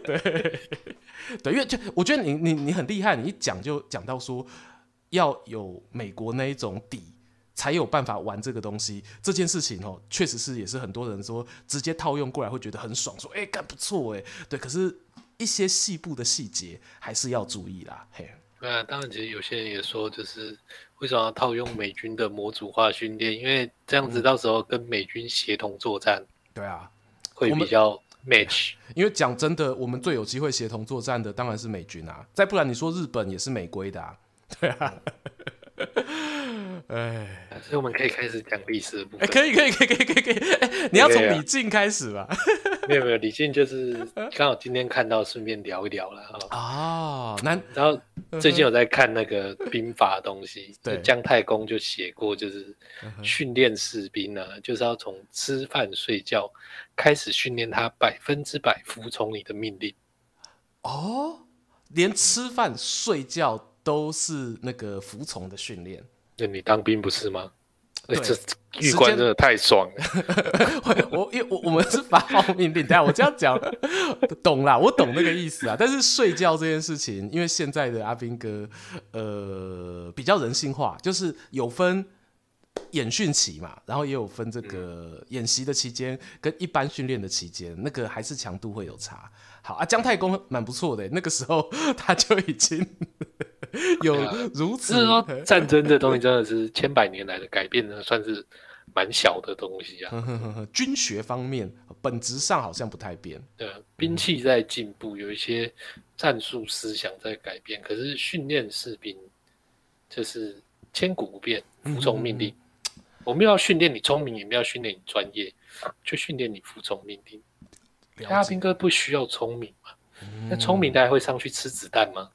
S1: 对对，因为就我觉得你你你很厉害，你一讲就讲到说要有美国那一种底。才有办法玩这个东西，这件事情哦，确实是也是很多人说直接套用过来会觉得很爽，说哎干不错哎，对，可是一些细部的细节还是要注意啦，嘿。
S2: 对啊，当然其实有些人也说，就是为什么要套用美军的模组化训练？因为这样子到时候跟美军协同作战，对啊，会比较 match。
S1: 因为讲真的，我们最有机会协同作战的当然是美军啊，再不然你说日本也是美规的啊，对啊。
S2: 哎，所以我们可以开始讲历史的部分。
S1: 哎，可以，可以，可以，可以，可以，可以。哎，你要从李靖开始吧？
S2: 没有，没有，李靖就是刚好今天看到，顺便聊一聊了
S1: 啊。哦，那
S2: 然后最近有在看那个兵法的东西，对，姜太公就写过，就是训练士兵呢，就是要从吃饭睡觉开始训练他百分之百服从你的命令。
S1: 哦，连吃饭睡觉。都是那个服从的训练。
S2: 那你当兵不是吗？
S1: 对，
S2: 这预官真的太爽了。
S1: 我因为我我们是发号命令，等下我这样讲，懂啦，我懂那个意思啊。但是睡觉这件事情，因为现在的阿兵哥，呃，比较人性化，就是有分演训期嘛，然后也有分这个演习的期间跟一般训练的期间，那个还是强度会有差。好啊，姜太公蛮不错的，那个时候 他就已经 有如此。
S2: 是说 战争这东西真的是千百年来的改变呢，算是蛮小的东西啊。
S1: 军学方面本质上好像不太变，
S2: 对，兵器在进步，有一些战术思想在改变，可是训练士兵就是千古不变，服从命令。我们要训练你聪明，也没有训练你专业，就训练你服从命令。阿兵哥不需要聪明嘛？那聪、嗯、明的还会上去吃子弹吗？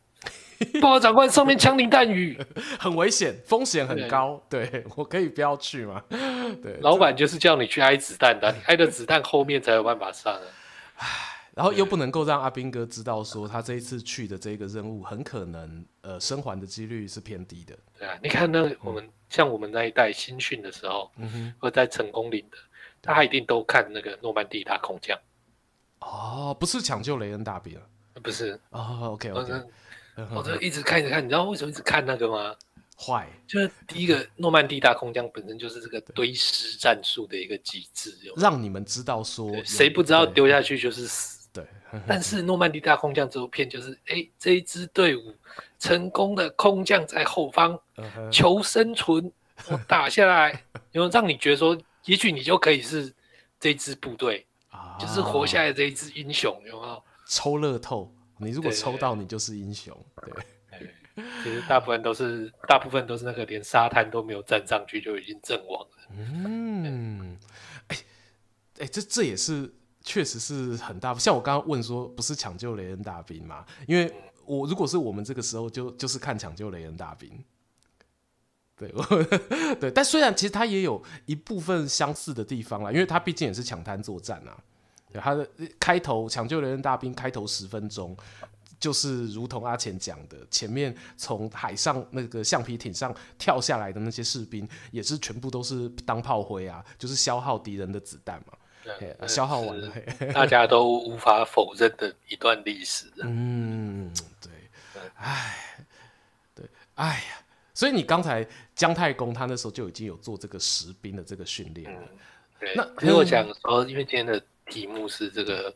S2: 报告长官，上面枪林弹雨，
S1: 很危险，风险很高。对，对我可以不要去吗？对，
S2: 老板就是叫你去挨子弹的，你挨的子弹后面才有办法上啊。
S1: 然后又不能够让阿兵哥知道说他这一次去的这个任务很可能呃生还的几率是偏低的。
S2: 对啊，你看那我们、嗯、像我们那一代新训的时候，嗯哼，或在成功岭的，他一定都看那个诺曼底大空降。
S1: 哦，不是抢救雷恩大兵，
S2: 不是
S1: 哦。OK OK，
S2: 我这一直看一直看，你知道为什么一直看那个吗？
S1: 坏，
S2: 就是第一个诺曼底大空降本身就是这个堆尸战术的一个机制，
S1: 让你们知道说
S2: 谁不知道丢下去就是死。
S1: 对，
S2: 但是诺曼底大空降这部片就是，哎，这一支队伍成功的空降在后方求生存，我打下来，然后让你觉得说，也许你就可以是这支部队。就是活下来这一只英雄，有没有？
S1: 抽乐透，你如果抽到，你就是英雄。对，
S2: 对，其实大部分都是，大部分都是那个连沙滩都没有站上去就已经阵亡了。
S1: 嗯，哎，哎，这这也是确实是很大。像我刚刚问说，不是抢救雷恩大兵吗？因为我如果是我们这个时候就就是看抢救雷恩大兵。对，对，但虽然其实它也有一部分相似的地方啦，因为它毕竟也是抢滩作战啊。对，它的开头抢救人员大兵开头十分钟，就是如同阿钱讲的，前面从海上那个橡皮艇上跳下来的那些士兵，也是全部都是当炮灰啊，就是消耗敌人的子弹嘛，对消耗完了，
S2: 大家都无法否认的一段历史。
S1: 嗯，对，哎，对，哎呀。所以你刚才姜太公他那时候就已经有做这个实兵的这个训练了。
S2: 嗯，对。那其实我想说，因为今天的题目是这个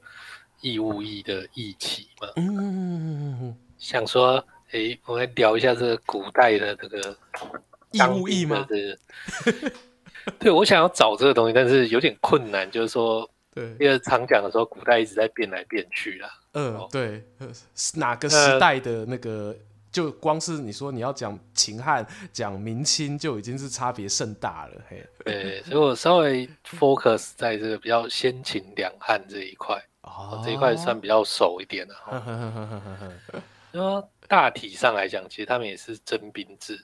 S2: 义务役的义气嘛，嗯，想说，哎、欸，我们来聊一下这个古代的这个
S1: 义务役吗？
S2: 对，我想要找这个东西，但是有点困难，就是说，对，因为常讲的时候，古代一直在变来变去啦。嗯，
S1: 哦、对，哪个时代的那个？就光是你说你要讲秦汉、讲明清，就已经是差别甚大了。嘿，
S2: 对，所以我稍微 focus 在这个比较先秦两汉这一块，哦，这一块算比较熟一点的。说大体上来讲，其实他们也是征兵制，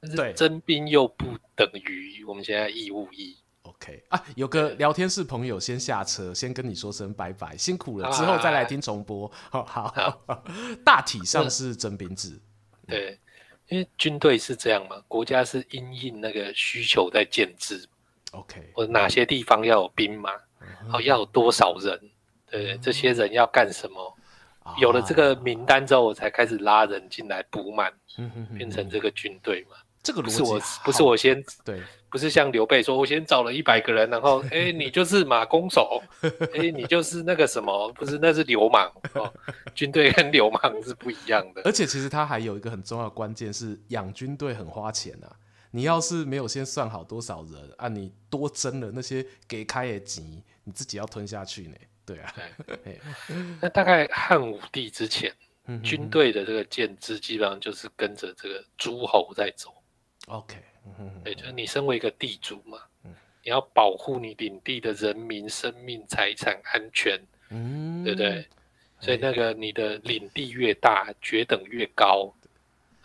S2: 但是征兵又不等于我们现在义务役。
S1: OK 啊，有个聊天室朋友先下车，先跟你说声拜拜，辛苦了，之后再来听重播。好好，好，大体上是征兵制。
S2: 对，因为军队是这样嘛，国家是因应那个需求在建制。
S1: OK，
S2: 或者哪些地方要有兵马，好，要有多少人？对，这些人要干什么？有了这个名单之后，我才开始拉人进来补满，变成这个军队嘛。
S1: 这个
S2: 不是我，不是我先
S1: 对。
S2: 不是像刘备说，我先找了一百个人，然后，哎，你就是马弓手，哎，你就是那个什么，不是，那是流氓哦。军队跟流氓是不一样的。
S1: 而且其实他还有一个很重要的关键是，养军队很花钱啊。你要是没有先算好多少人啊，你多征了那些给开的级，你自己要吞下去呢。对啊。对。
S2: 那大概汉武帝之前，军队的这个建制基本上就是跟着这个诸侯在走。
S1: OK
S2: 嗯。对，就是你身为一个地主嘛，你要保护你领地的人民生命财产安全，嗯，对不对？所以那个你的领地越大，爵等越高，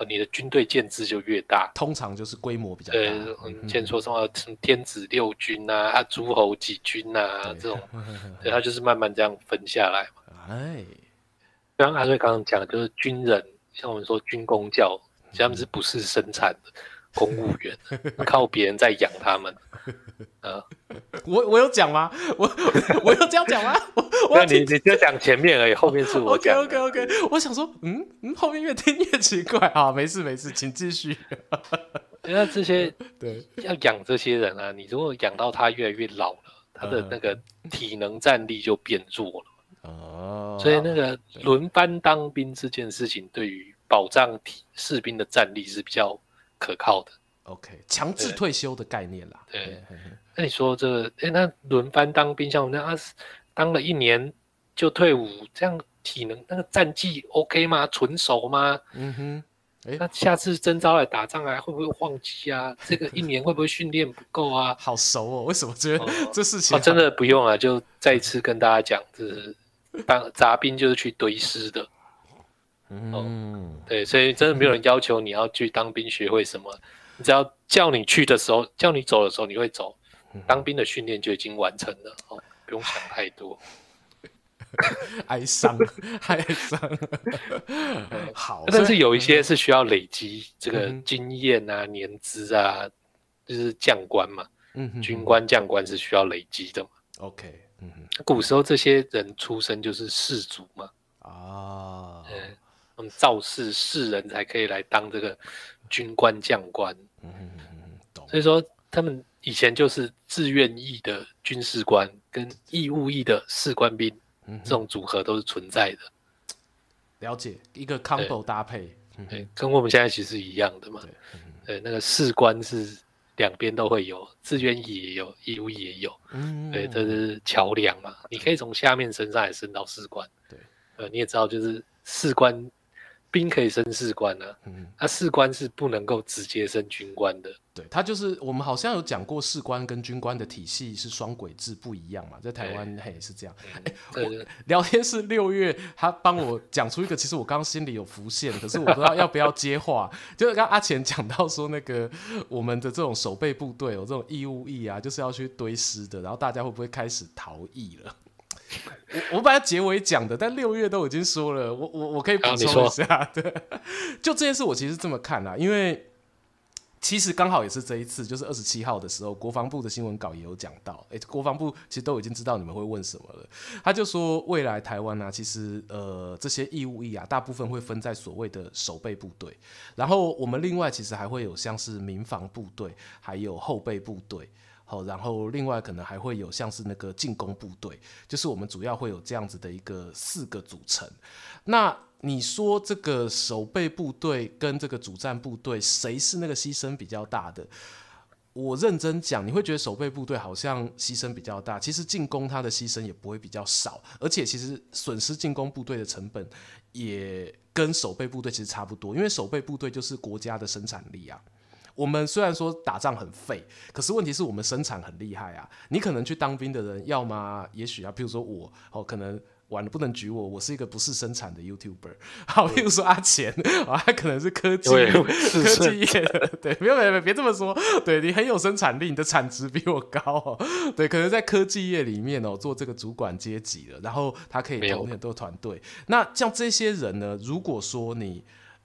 S2: 你的军队建制就越大。
S1: 通常就是规模比较大。
S2: 对，嗯，先说什么天子六军啊，啊，诸侯几军啊，这种，对，他就是慢慢这样分下来嘛。哎，刚刚阿瑞刚刚讲的就是军人，像我们说军公教。他们是不是生产的公务员，靠别人在养他们。呃，
S1: 我我有讲吗？我我有这样讲吗？
S2: 那你你就讲前面而已，后面是我 讲。
S1: OK OK OK，我想说，嗯嗯，后面越听越奇怪啊，没事没事，请继续。
S2: 那这些对要养这些人啊，你如果养到他越来越老了，他的那个体能战力就变弱了。哦，所以那个轮班当兵这件事情，对于保障体士兵的战力是比较可靠的。
S1: OK，强制退休的概念啦。
S2: 对，对那你说这个，哎，那轮番当兵，像我们那样当了一年就退伍，这样体能那个战绩 OK 吗？纯熟吗？嗯哼，哎，那下次征召来打仗啊，会不会忘记啊？这个一年会不会训练不够啊？
S1: 好熟哦，为什么觉得 这事情、
S2: 哦哦、真的不用啊？就再一次跟大家讲，这是当杂兵就是去堆尸的。嗯、哦，对，所以真的没有人要求你要去当兵学会什么。你只要叫你去的时候，叫你走的时候，你会走。当兵的训练就已经完成了哦，不用想太多。
S1: 哀伤，哀伤。好，
S2: 但是有一些是需要累积这个经验啊、年资啊，就是将官嘛。嗯，军官、将官是需要累积的嘛。
S1: OK，嗯，
S2: 古时候这些人出生就是士族嘛。啊，嗯，我们造势士人才可以来当这个。军官、将官，嗯嗯嗯，懂。所以说，他们以前就是志愿役的军事官跟义务役的士官兵，嗯，这种组合都是存在的。
S1: 了解一个 combo 搭配，
S2: 对，跟我们现在其实一样的嘛。对，那个士官是两边都会有，志愿役也有，义务役也有。嗯，对，这是桥梁嘛，你可以从下面升上来，升到士官。对，呃，你也知道，就是士官。兵可以升士官呢、啊，嗯，那士官是不能够直接升军官的。
S1: 对，他就是我们好像有讲过，士官跟军官的体系是双轨制，不一样嘛，在台湾嘿是这样。哎，我 聊天是六月，他帮我讲出一个，其实我刚刚心里有浮现，可是我不知道要不要接话。就是刚刚阿钱讲到说，那个我们的这种守备部队有这种义务役啊，就是要去堆尸的，然后大家会不会开始逃逸了？我我把它结尾讲的，但六月都已经说了，我我我可以补充一下，对，就这件事我其实这么看啊，因为其实刚好也是这一次，就是二十七号的时候，国防部的新闻稿也有讲到，哎，国防部其实都已经知道你们会问什么了，他就说未来台湾啊，其实呃这些义务役啊，大部分会分在所谓的守备部队，然后我们另外其实还会有像是民防部队，还有后备部队。好，然后另外可能还会有像是那个进攻部队，就是我们主要会有这样子的一个四个组成。那你说这个守备部队跟这个主战部队，谁是那个牺牲比较大的？我认真讲，你会觉得守备部队好像牺牲比较大，其实进攻它的牺牲也不会比较少，而且其实损失进攻部队的成本也跟守备部队其实差不多，因为守备部队就是国家的生产力啊。我们虽然说打仗很废，可是问题是我们生产很厉害啊！你可能去当兵的人，要么也许啊，譬如说我哦，可能完了不能举我，我是一个不是生产的 YouTuber。好，譬如说阿钱啊，他可能是科技科技业的，对，没有没有别这么说，对你很有生产力，你的产值比我高哦。对，可能在科技业里面哦，做这个主管阶级的，然后他可以统领很多团队。那像这些人呢，如果说你。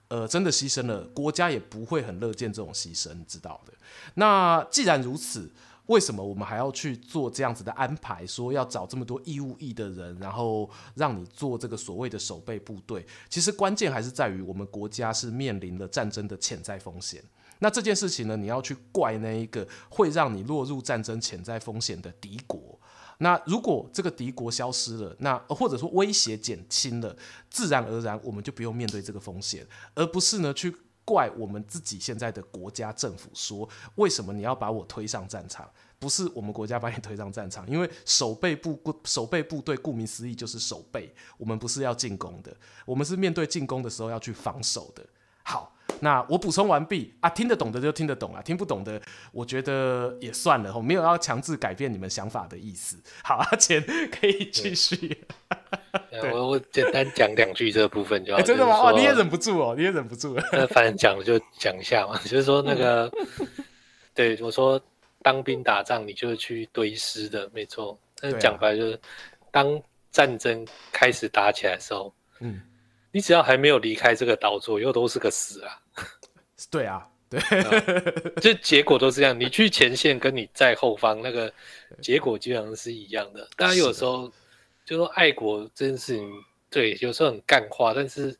S1: 呃，真的牺牲了，国家也不会很乐见这种牺牲，知道的。那既然如此，为什么我们还要去做这样子的安排？说要找这么多义务役的人，然后让你做这个所谓的守备部队？其实关键还是在于我们国家是面临了战争的潜在风险。那这件事情呢，你要去怪那一个会让你落入战争潜在风险的敌国。那如果这个敌国消失了，那或者说威胁减轻了，自然而然我们就不用面对这个风险，而不是呢去怪我们自己现在的国家政府说，为什么你要把我推上战场？不是我们国家把你推上战场，因为守备部守备部队顾名思义就是守备，我们不是要进攻的，我们是面对进攻的时候要去防守的。好。那我补充完毕啊，听得懂的就听得懂啊，听不懂的我觉得也算了，我没有要强制改变你们想法的意思。好，阿钱可以继续。
S2: 我我简单讲两句这个部分就好。
S1: 欸、真的吗？哦，你也忍不住哦，你也忍不住了。
S2: 那反正讲了就讲一下嘛，就是说那个，对我说当兵打仗你就去堆尸的，没错。但是讲白就是，啊、当战争开始打起来的时候，嗯。你只要还没有离开这个岛，左右都是个死啊！
S1: 对啊，对，
S2: 这结果都是这样。你去前线，跟你在后方，那个结果基本上是一样的。当然有时候就说爱国这件事情，对，有时候很干话，但是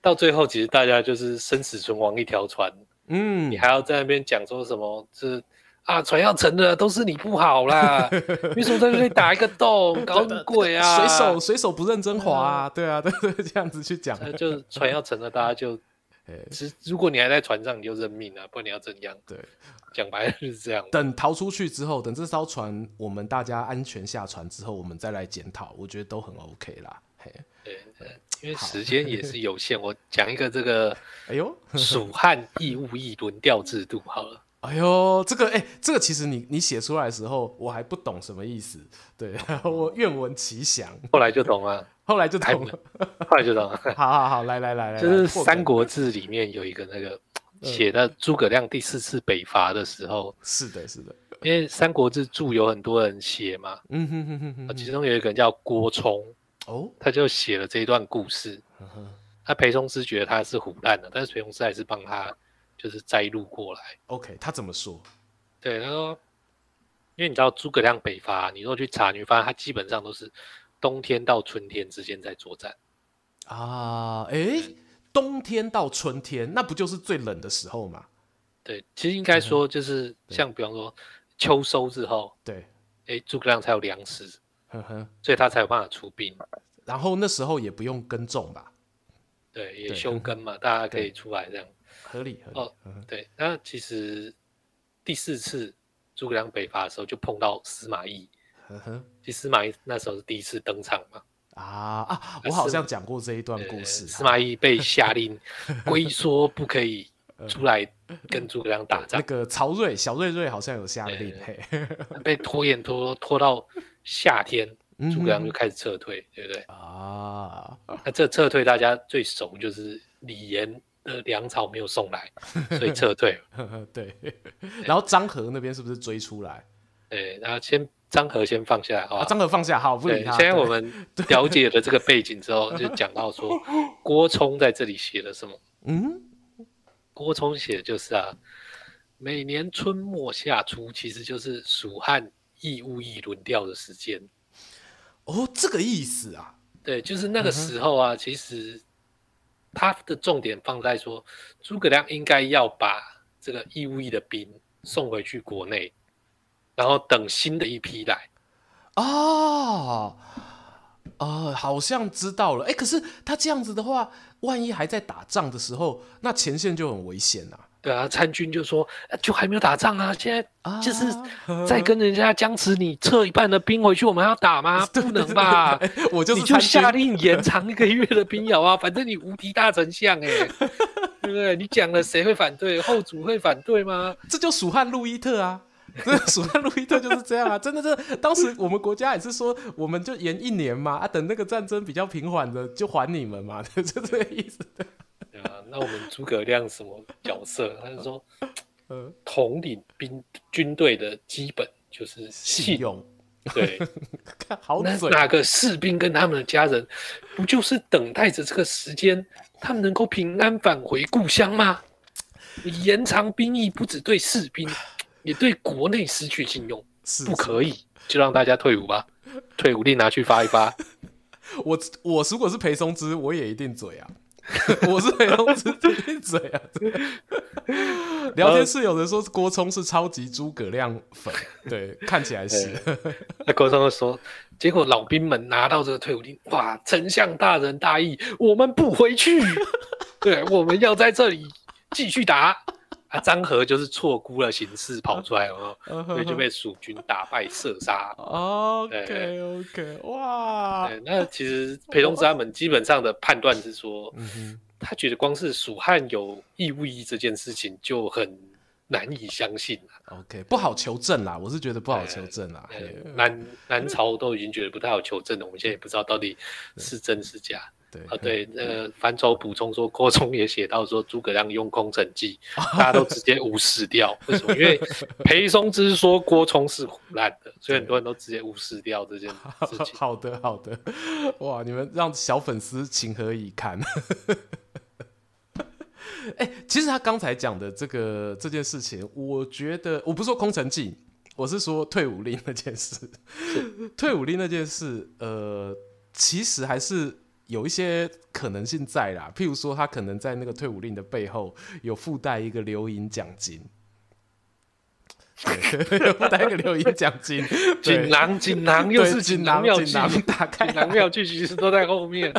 S2: 到最后，其实大家就是生死存亡一条船。嗯，你还要在那边讲说什么？是啊，船要沉了，都是你不好啦！为什么在这里打一个洞，搞什么鬼啊？
S1: 水手水手不认真划啊？对啊，对对，这样子去讲，
S2: 就船要沉了，大家就。其实，如果你还在船上，你就认命啊，不然你要怎样？对，讲白了就是这样。
S1: 等逃出去之后，等这艘船我们大家安全下船之后，我们再来检讨，我觉得都很 OK 啦。
S2: 对，因为时间也是有限，我讲一个这个，哎呦，蜀汉义务役轮调制度好了。
S1: 哎呦，这个哎、欸，这个其实你你写出来的时候，我还不懂什么意思，对 我愿闻其详。
S2: 后来就懂了，
S1: 后来就懂了，
S2: 后来就懂了。
S1: 好好好，来来来来，
S2: 就是《三国志》里面有一个那个写的诸葛亮第四次北伐的时候，
S1: 是的，是的，
S2: 因为《三国志》注有很多人写嘛，嗯哼哼哼哼，其中有一个人叫郭冲，哦，他就写了这一段故事。他裴松之觉得他是胡乱的，但是裴松之还是帮他。就是摘录过来
S1: ，OK，他怎么说？
S2: 对，他说，因为你知道诸葛亮北伐，你如果去查，你会发现他基本上都是冬天到春天之间在作战
S1: 啊。哎、欸，冬天到春天，那不就是最冷的时候吗？
S2: 对，其实应该说就是像比方说秋收之后，对，哎，诸葛亮才有粮食，呵呵，所以他才有办法出兵。
S1: 然后那时候也不用耕种吧？
S2: 对，也休耕嘛，大家可以出来这样。
S1: 合理，合理
S2: 哦，对，那其实第四次诸葛亮北伐的时候就碰到司马懿，其实司马懿那时候是第一次登场嘛。
S1: 啊啊，我好像讲过这一段故事。
S2: 司马懿被下令龟缩不可以出来跟诸葛亮打仗。
S1: 那个曹睿，小睿睿好像有下令，
S2: 被拖延拖拖到夏天，诸葛亮就开始撤退，对不对？啊，那这撤退大家最熟就是李严。的粮草没有送来，所以撤退了。
S1: 对，然后张和那边是不是追出来？
S2: 对，然后先张和先放下来，好吧？
S1: 张和放下，好，不理他。
S2: 现在我们了解了这个背景之后，就讲到说，郭冲在这里写了什么？嗯，郭冲写的就是啊，每年春末夏初，其实就是蜀汉义务役轮调的时间。
S1: 哦，这个意思啊？
S2: 对，就是那个时候啊，其实。他的重点放在说，诸葛亮应该要把这个义务役的兵送回去国内，然后等新的一批来。
S1: 哦，呃，好像知道了。哎，可是他这样子的话，万一还在打仗的时候，那前线就很危险呐。
S2: 对啊，参军就说，就还没有打仗啊，现在就是在跟人家僵持，你撤一半的兵回去，我们还要打吗？不能吧？
S1: 我就是
S2: 你就下令延长一个月的兵役啊，反正你无敌大丞相哎，对不对？你讲了谁会反对？后主会反对吗？
S1: 这就蜀汉路易特啊，这蜀汉路易特就是这样啊，真的，真的，当时我们国家也是说，我们就延一年嘛，啊，等那个战争比较平缓的就还你们嘛，就这个意思的。
S2: 啊，那我们诸葛亮什么角色？他就说，呃，统领兵军队的基本就是信，
S1: 信用。
S2: 对，
S1: 好
S2: 那哪个士兵跟他们的家人，不就是等待着这个时间，他们能够平安返回故乡吗？你延长兵役，不只对士兵，也对国内失去信用，是不可以，就让大家退伍吧。退伍令拿去发一发。
S1: 我我如果是裴松之，我也一定嘴啊。我是裴松之闭嘴啊！聊天室有人说郭冲是超级诸葛亮粉，对，看起来是。
S2: 那郭冲说，结果老兵们拿到这个退伍令，哇，丞相大人大义，我们不回去，对，我们要在这里继续打。啊，张合就是错估了形势，跑出来了，所以就被蜀军打败射杀。
S1: OK OK，哇！
S2: 那其实裴松之他们基本上的判断是说，他觉得光是蜀汉有义务役这件事情就很难以相信了。
S1: OK，不好求证啦，我是觉得不好求证啦。
S2: 南南朝都已经觉得不太好求证了，我们现在也不知道到底是真是假。对啊，对，那个樊稠补充说，郭冲也写到说，诸葛亮用空城计，大家都直接无视掉。为什么？因为裴松之说郭冲是胡乱的，所以很多人都直接无视掉这件事情。
S1: 好的，好的，哇，你们让小粉丝情何以堪？哎、欸，其实他刚才讲的这个这件事情，我觉得我不是说空城计，我是说退伍令那件事。退伍令那件事，呃，其实还是有一些可能性在啦。譬如说，他可能在那个退伍令的背后有附带一个留营 奖金。对，附带一个留营奖金，
S2: 锦囊，锦囊又是锦囊妙计，
S1: 锦囊打开，
S2: 锦囊妙计其实都在后面。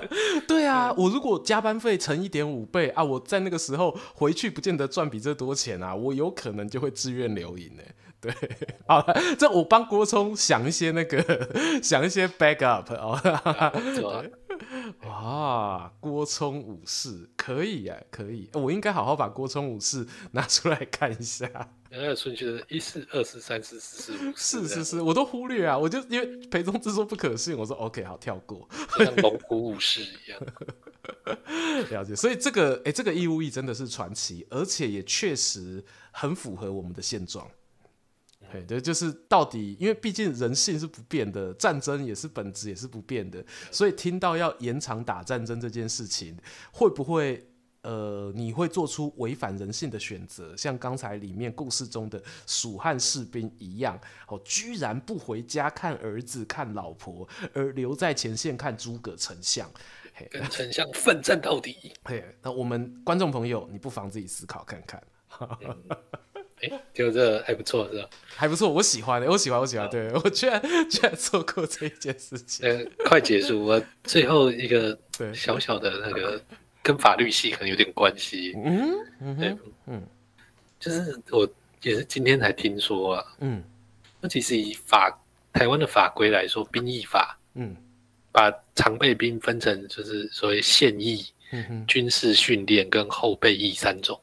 S1: 对啊，我如果加班费乘一点五倍啊，我在那个时候回去不见得赚比这多钱啊，我有可能就会自愿留营呢。对，好了，这我帮郭聪想一些那个，想一些 backup 哦。哇，郭聪武士可以呀，可以，我应该好好把郭聪武士拿出来看一下。
S2: 那个顺序是一四二四三四四四五四，
S1: 是是是，我都忽略啊，我就因为裴宗之说不可信，我说 OK 好跳过，
S2: 像龙虎武士一样。
S1: 了解，所以这个哎、欸，这个义务役真的是传奇，而且也确实很符合我们的现状。对，就是到底，因为毕竟人性是不变的，战争也是本质也是不变的，所以听到要延长打战争这件事情，会不会呃，你会做出违反人性的选择？像刚才里面故事中的蜀汉士兵一样，哦，居然不回家看儿子、看老婆，而留在前线看诸葛丞相，
S2: 跟丞相奋战到底。
S1: 嘿，那我们观众朋友，你不妨自己思考看看。
S2: 嗯哎，就这还不错，是吧？
S1: 还不错，我喜欢的，我喜欢，我喜欢。对，我居然居然做过这一件事情。
S2: 呃，快结束，我最后一个小小的那个跟法律系可能有点关系。嗯，对，嗯，就是我也是今天才听说啊。嗯，那其实以法台湾的法规来说，兵役法，嗯，把常备兵分成就是所谓现役、军事训练跟后备役三种。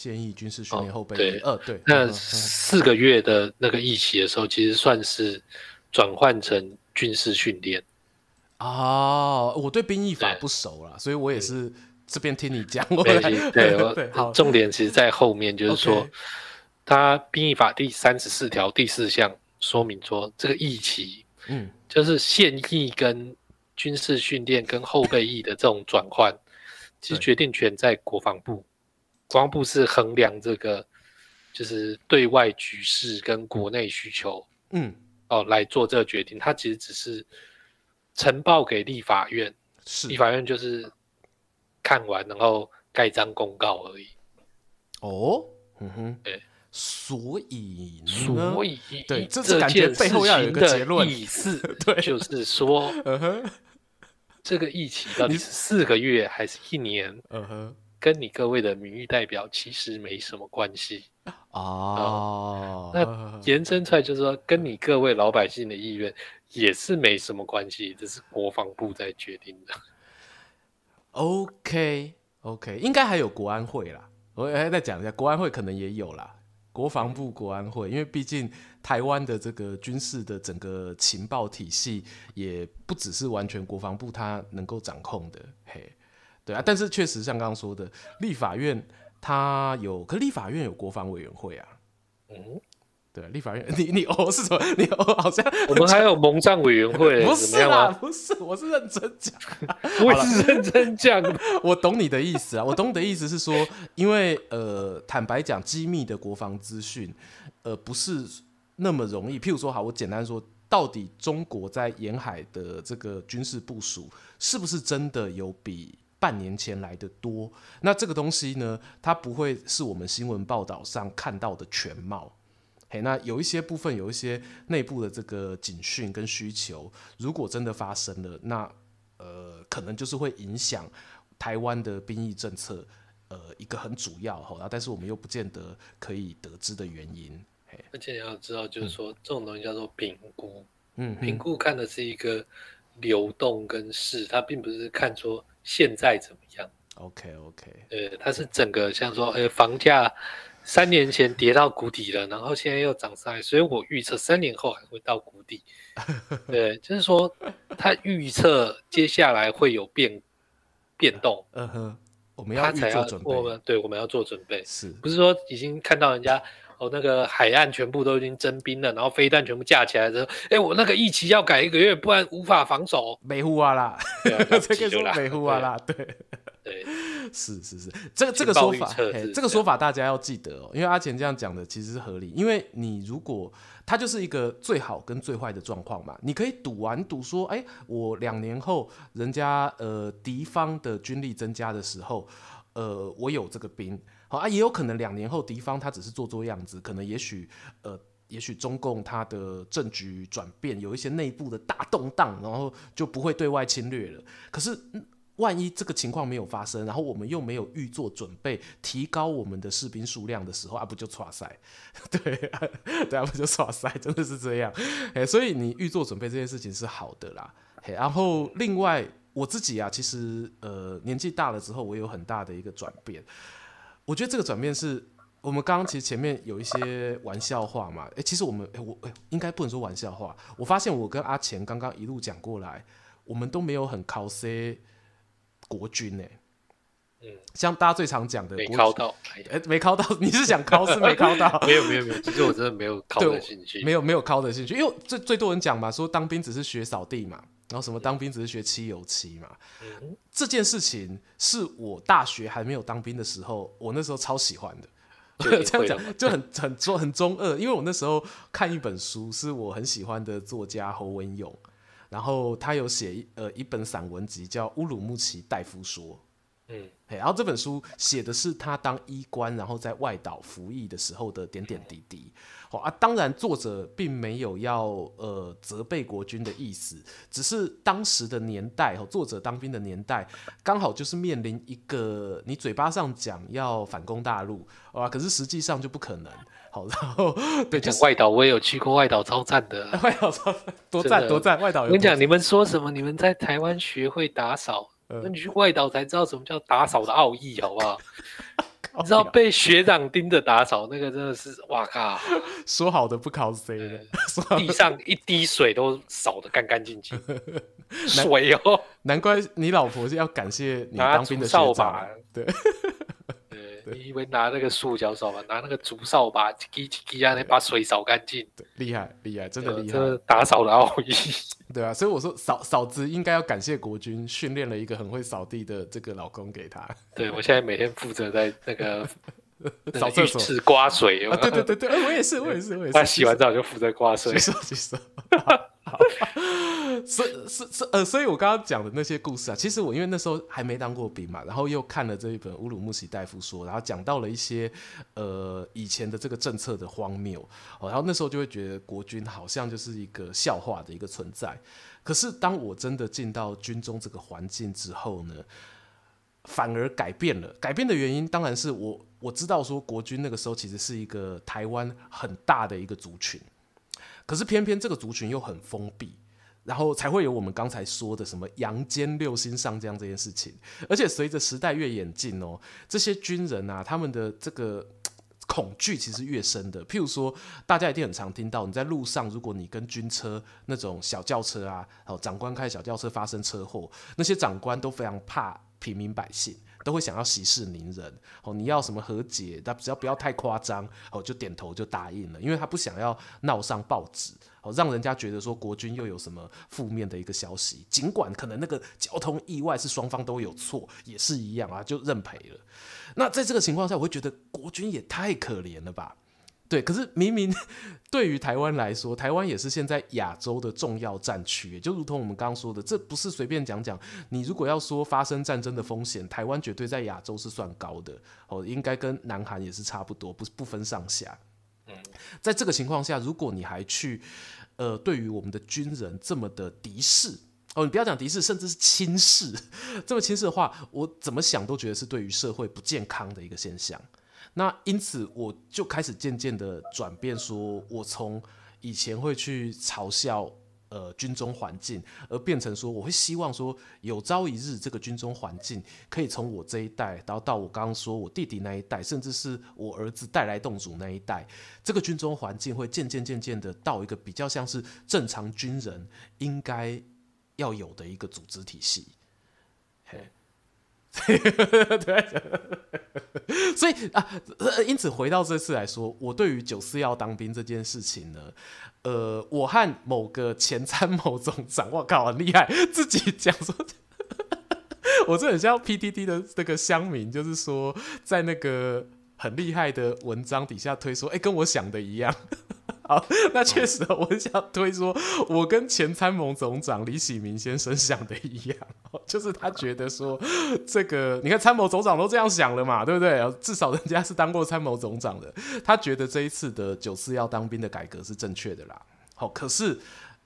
S1: 现役军事训练后备役，呃，对，
S2: 那四个月的那个役期的时候，其实算是转换成军事训练。
S1: 哦，我对兵役法不熟了，所以我也是这边听你讲。
S2: 对对对，好，重点其实在后面，就是说，他兵役法第三十四条第四项说明说，这个役期，嗯，就是现役跟军事训练跟后备役的这种转换，其实决定权在国防部。国防部是衡量这个，就是对外局势跟国内需求，嗯，哦，来做这个决定。他其实只是呈报给立法院，是立法院就是看完然后盖章公告而已。
S1: 哦，嗯哼，对，所以
S2: 所以
S1: 对，这是感觉背后要有一个结论
S2: 意思，对，就是说，这个疫情到底是四个月还是一年？嗯哼。跟你各位的民意代表其实没什么关系哦。那延伸出来就是说，跟你各位老百姓的意愿也是没什么关系，这是国防部在决定的。
S1: OK OK，应该还有国安会啦。我还再讲一下，国安会可能也有啦。国防部国安会，因为毕竟台湾的这个军事的整个情报体系，也不只是完全国防部它能够掌控的。嘿。对啊，但是确实像刚刚说的，立法院它有，可立法院有国防委员会啊。嗯，对，立法院，你你哦是什么？你哦好像
S2: 我们还有蒙藏委员会，
S1: 不是啦，不是，我是认真讲，
S2: 我是认真讲，
S1: 我懂你的意思啊，我懂你的意思是说，因为呃，坦白讲，机密的国防资讯，呃，不是那么容易。譬如说，好，我简单说，到底中国在沿海的这个军事部署，是不是真的有比半年前来的多，那这个东西呢，它不会是我们新闻报道上看到的全貌。嘿，那有一些部分，有一些内部的这个警讯跟需求，如果真的发生了，那呃，可能就是会影响台湾的兵役政策，呃，一个很主要哈。但是我们又不见得可以得知的原因。嘿，
S2: 而且你要知道，就是说、嗯、这种东西叫做评估，嗯，评估看的是一个流动跟势，它并不是看说。现在怎么样
S1: ？OK OK，
S2: 呃，它是整个像说，呃，房价三年前跌到谷底了，然后现在又涨上来，所以我预测三年后还会到谷底。对，就是说，他预测接下来会有变变动。嗯哼，我们要做准备。我们对，我们要做准备。是，不是说已经看到人家？哦，那个海岸全部都已经征兵了，然后飞弹全部架起来之后，哎、欸，我那个役期要改一个月，不然无法防守。
S1: 没护啊啦，这个说没护啊啦，对对，是是是，这个这个说法，这个说法大家要记得哦，因为阿钱这样讲的其实是合理，因为你如果它就是一个最好跟最坏的状况嘛，你可以赌完赌说，哎，我两年后人家呃敌方的军力增加的时候，呃，我有这个兵，好啊，也有可能两年后敌方他只是做做样子，可能也许呃。也许中共它的政局转变，有一些内部的大动荡，然后就不会对外侵略了。可是，万一这个情况没有发生，然后我们又没有预做准备，提高我们的士兵数量的时候，啊，不就挫赛？对啊，对啊，不就挫赛？真的是这样。哎，所以你预做准备这件事情是好的啦。嘿然后另外我自己啊，其实呃年纪大了之后，我有很大的一个转变。我觉得这个转变是。我们刚刚其实前面有一些玩笑话嘛，哎，其实我们哎我哎应该不能说玩笑话。我发现我跟阿钱刚刚一路讲过来，我们都没有很靠 C 国军哎，嗯，像大家最常讲的没考到，哎没靠到，你是想靠是没靠到？
S2: 没有没有没有，其实我真的没有靠的兴趣，
S1: 没有没有靠的兴趣，因为最最多人讲嘛，说当兵只是学扫地嘛，然后什么当兵只是学漆油漆嘛，嗯，这件事情是我大学还没有当兵的时候，我那时候超喜欢的。这样讲就很 很中很中二，因为我那时候看一本书，是我很喜欢的作家侯文勇，然后他有写一呃一本散文集叫《乌鲁木齐大夫说》，嗯，然后这本书写的是他当医官，然后在外岛服役的时候的点点滴滴。哦啊，当然作者并没有要呃责备国军的意思，只是当时的年代，哦，作者当兵的年代刚好就是面临一个你嘴巴上讲要反攻大陆，哇，可是实际上就不可能。好，然后对，
S2: 讲外岛我也有去过，外岛超赞的，
S1: 外岛超多赞多赞，外岛。
S2: 我跟你讲，你们说什么？你们在台湾学会打扫，那你去外岛才知道什么叫打扫的奥义，好不好？你知道被学长盯着打扫，那个真的是哇靠！
S1: 说好的不考 C 的，
S2: 地上一滴水都扫得干干净净，水哦，
S1: 难怪你老婆是要感谢你当兵的学长，对。
S2: 你以为拿那个塑胶扫把，拿那个竹扫把，叽叽叽啊，那把水扫干净，
S1: 厉害厉害，真的厉害，
S2: 这打扫的奥义。
S1: 对啊，所以我说嫂嫂子应该要感谢国军训练了一个很会扫地的这个老公给他。
S2: 对，我现在每天负责在那个 扫厕所刮水。
S1: 对对对对，我也是我也是我也是。他
S2: 洗完澡就负责刮水。
S1: 洗手洗手。所以是是呃，所以我刚刚讲的那些故事啊，其实我因为那时候还没当过兵嘛，然后又看了这一本乌鲁木齐大夫说，然后讲到了一些呃以前的这个政策的荒谬哦，然后那时候就会觉得国军好像就是一个笑话的一个存在。可是当我真的进到军中这个环境之后呢，反而改变了。改变的原因当然是我我知道说国军那个时候其实是一个台湾很大的一个族群。可是偏偏这个族群又很封闭，然后才会有我们刚才说的什么阳间六星上将这件事情。而且随着时代越演进哦，这些军人啊，他们的这个恐惧其实越深的。譬如说，大家一定很常听到，你在路上，如果你跟军车那种小轿车啊，哦，长官开小轿车发生车祸，那些长官都非常怕平民百姓。都会想要息事宁人哦，你要什么和解，但只要不要太夸张哦，就点头就答应了，因为他不想要闹上报纸哦，让人家觉得说国军又有什么负面的一个消息。尽管可能那个交通意外是双方都有错，也是一样啊，就认赔了。那在这个情况下，我会觉得国军也太可怜了吧。对，可是明明 对于台湾来说，台湾也是现在亚洲的重要战区，就如同我们刚刚说的，这不是随便讲讲。你如果要说发生战争的风险，台湾绝对在亚洲是算高的哦，应该跟南韩也是差不多，不不分上下。在这个情况下，如果你还去呃，对于我们的军人这么的敌视哦，你不要讲敌视，甚至是轻视，这么轻视的话，我怎么想都觉得是对于社会不健康的一个现象。那因此，我就开始渐渐的转变，说我从以前会去嘲笑呃军中环境，而变成说我会希望说有朝一日这个军中环境可以从我这一代，然后到我刚刚说我弟弟那一代，甚至是我儿子带来洞主那一代，这个军中环境会渐渐渐渐的到一个比较像是正常军人应该要有的一个组织体系。嘿。对，所以啊，因此回到这次来说，我对于九四要当兵这件事情呢，呃，我和某个前参谋总长，我靠，很厉害，自己讲说，我这很像 PTT 的那个乡民，就是说在那个很厉害的文章底下推说，哎、跟我想的一样。好，那确实，我很想推说，我跟前参谋总长李喜明先生想的一样，就是他觉得说，这个你看参谋总长都这样想了嘛，对不对？至少人家是当过参谋总长的，他觉得这一次的九四要当兵的改革是正确的啦。好，可是，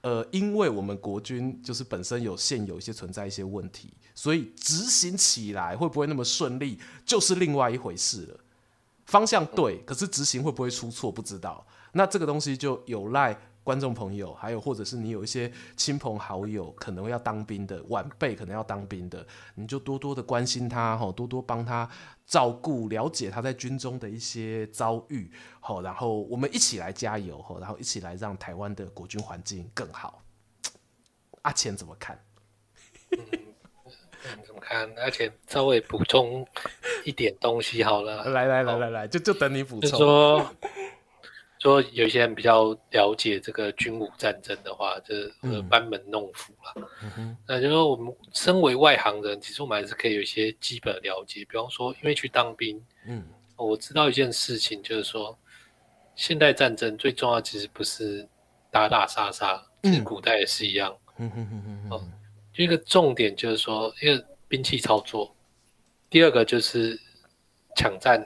S1: 呃，因为我们国军就是本身有现有一些存在一些问题，所以执行起来会不会那么顺利，就是另外一回事了。方向对，可是执行会不会出错，不知道。那这个东西就有赖观众朋友，还有或者是你有一些亲朋好友可能要当兵的晚辈，可能要当兵的，你就多多的关心他，多多帮他照顾，了解他在军中的一些遭遇，然后我们一起来加油，然后一起来让台湾的国军环境更好。阿钱怎么看？
S2: 嗯，怎么看？阿钱稍微补充一点东西好了。
S1: 来来来来来，就就等你补充。
S2: 说说有些人比较了解这个军武战争的话，就是班门弄斧了。嗯、那就是说我们身为外行人，其实我们还是可以有一些基本的了解。比方说，因为去当兵，嗯，我知道一件事情，就是说，现代战争最重要其实不是打打杀杀，其实古代也是一样。嗯哼哼哼哼。就一个重点就是说，一个兵器操作，第二个就是抢占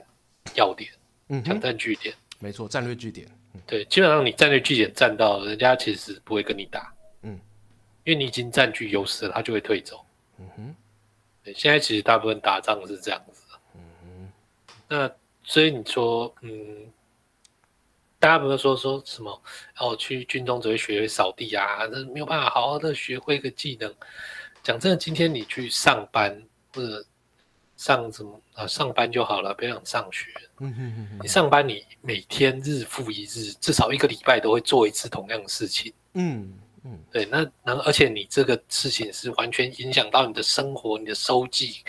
S2: 要点，嗯，抢占据点。
S1: 没错，战略据点。
S2: 对，基本上你战略据点占到，人家其实不会跟你打。嗯，因为你已经占据优势了，他就会退走。嗯哼。对，现在其实大部分打仗是这样子。嗯哼。那所以你说，嗯，大家不是说说什么？哦，去军中只会学会扫地啊，那没有办法好好的学会一个技能。讲真的，今天你去上班或者。上什么啊？上班就好了，不要想上学。嗯哼哼哼。你上班，你每天日复一日，至少一个礼拜都会做一次同样的事情。嗯嗯。对，那那而且你这个事情是完全影响到你的生活、你的收计、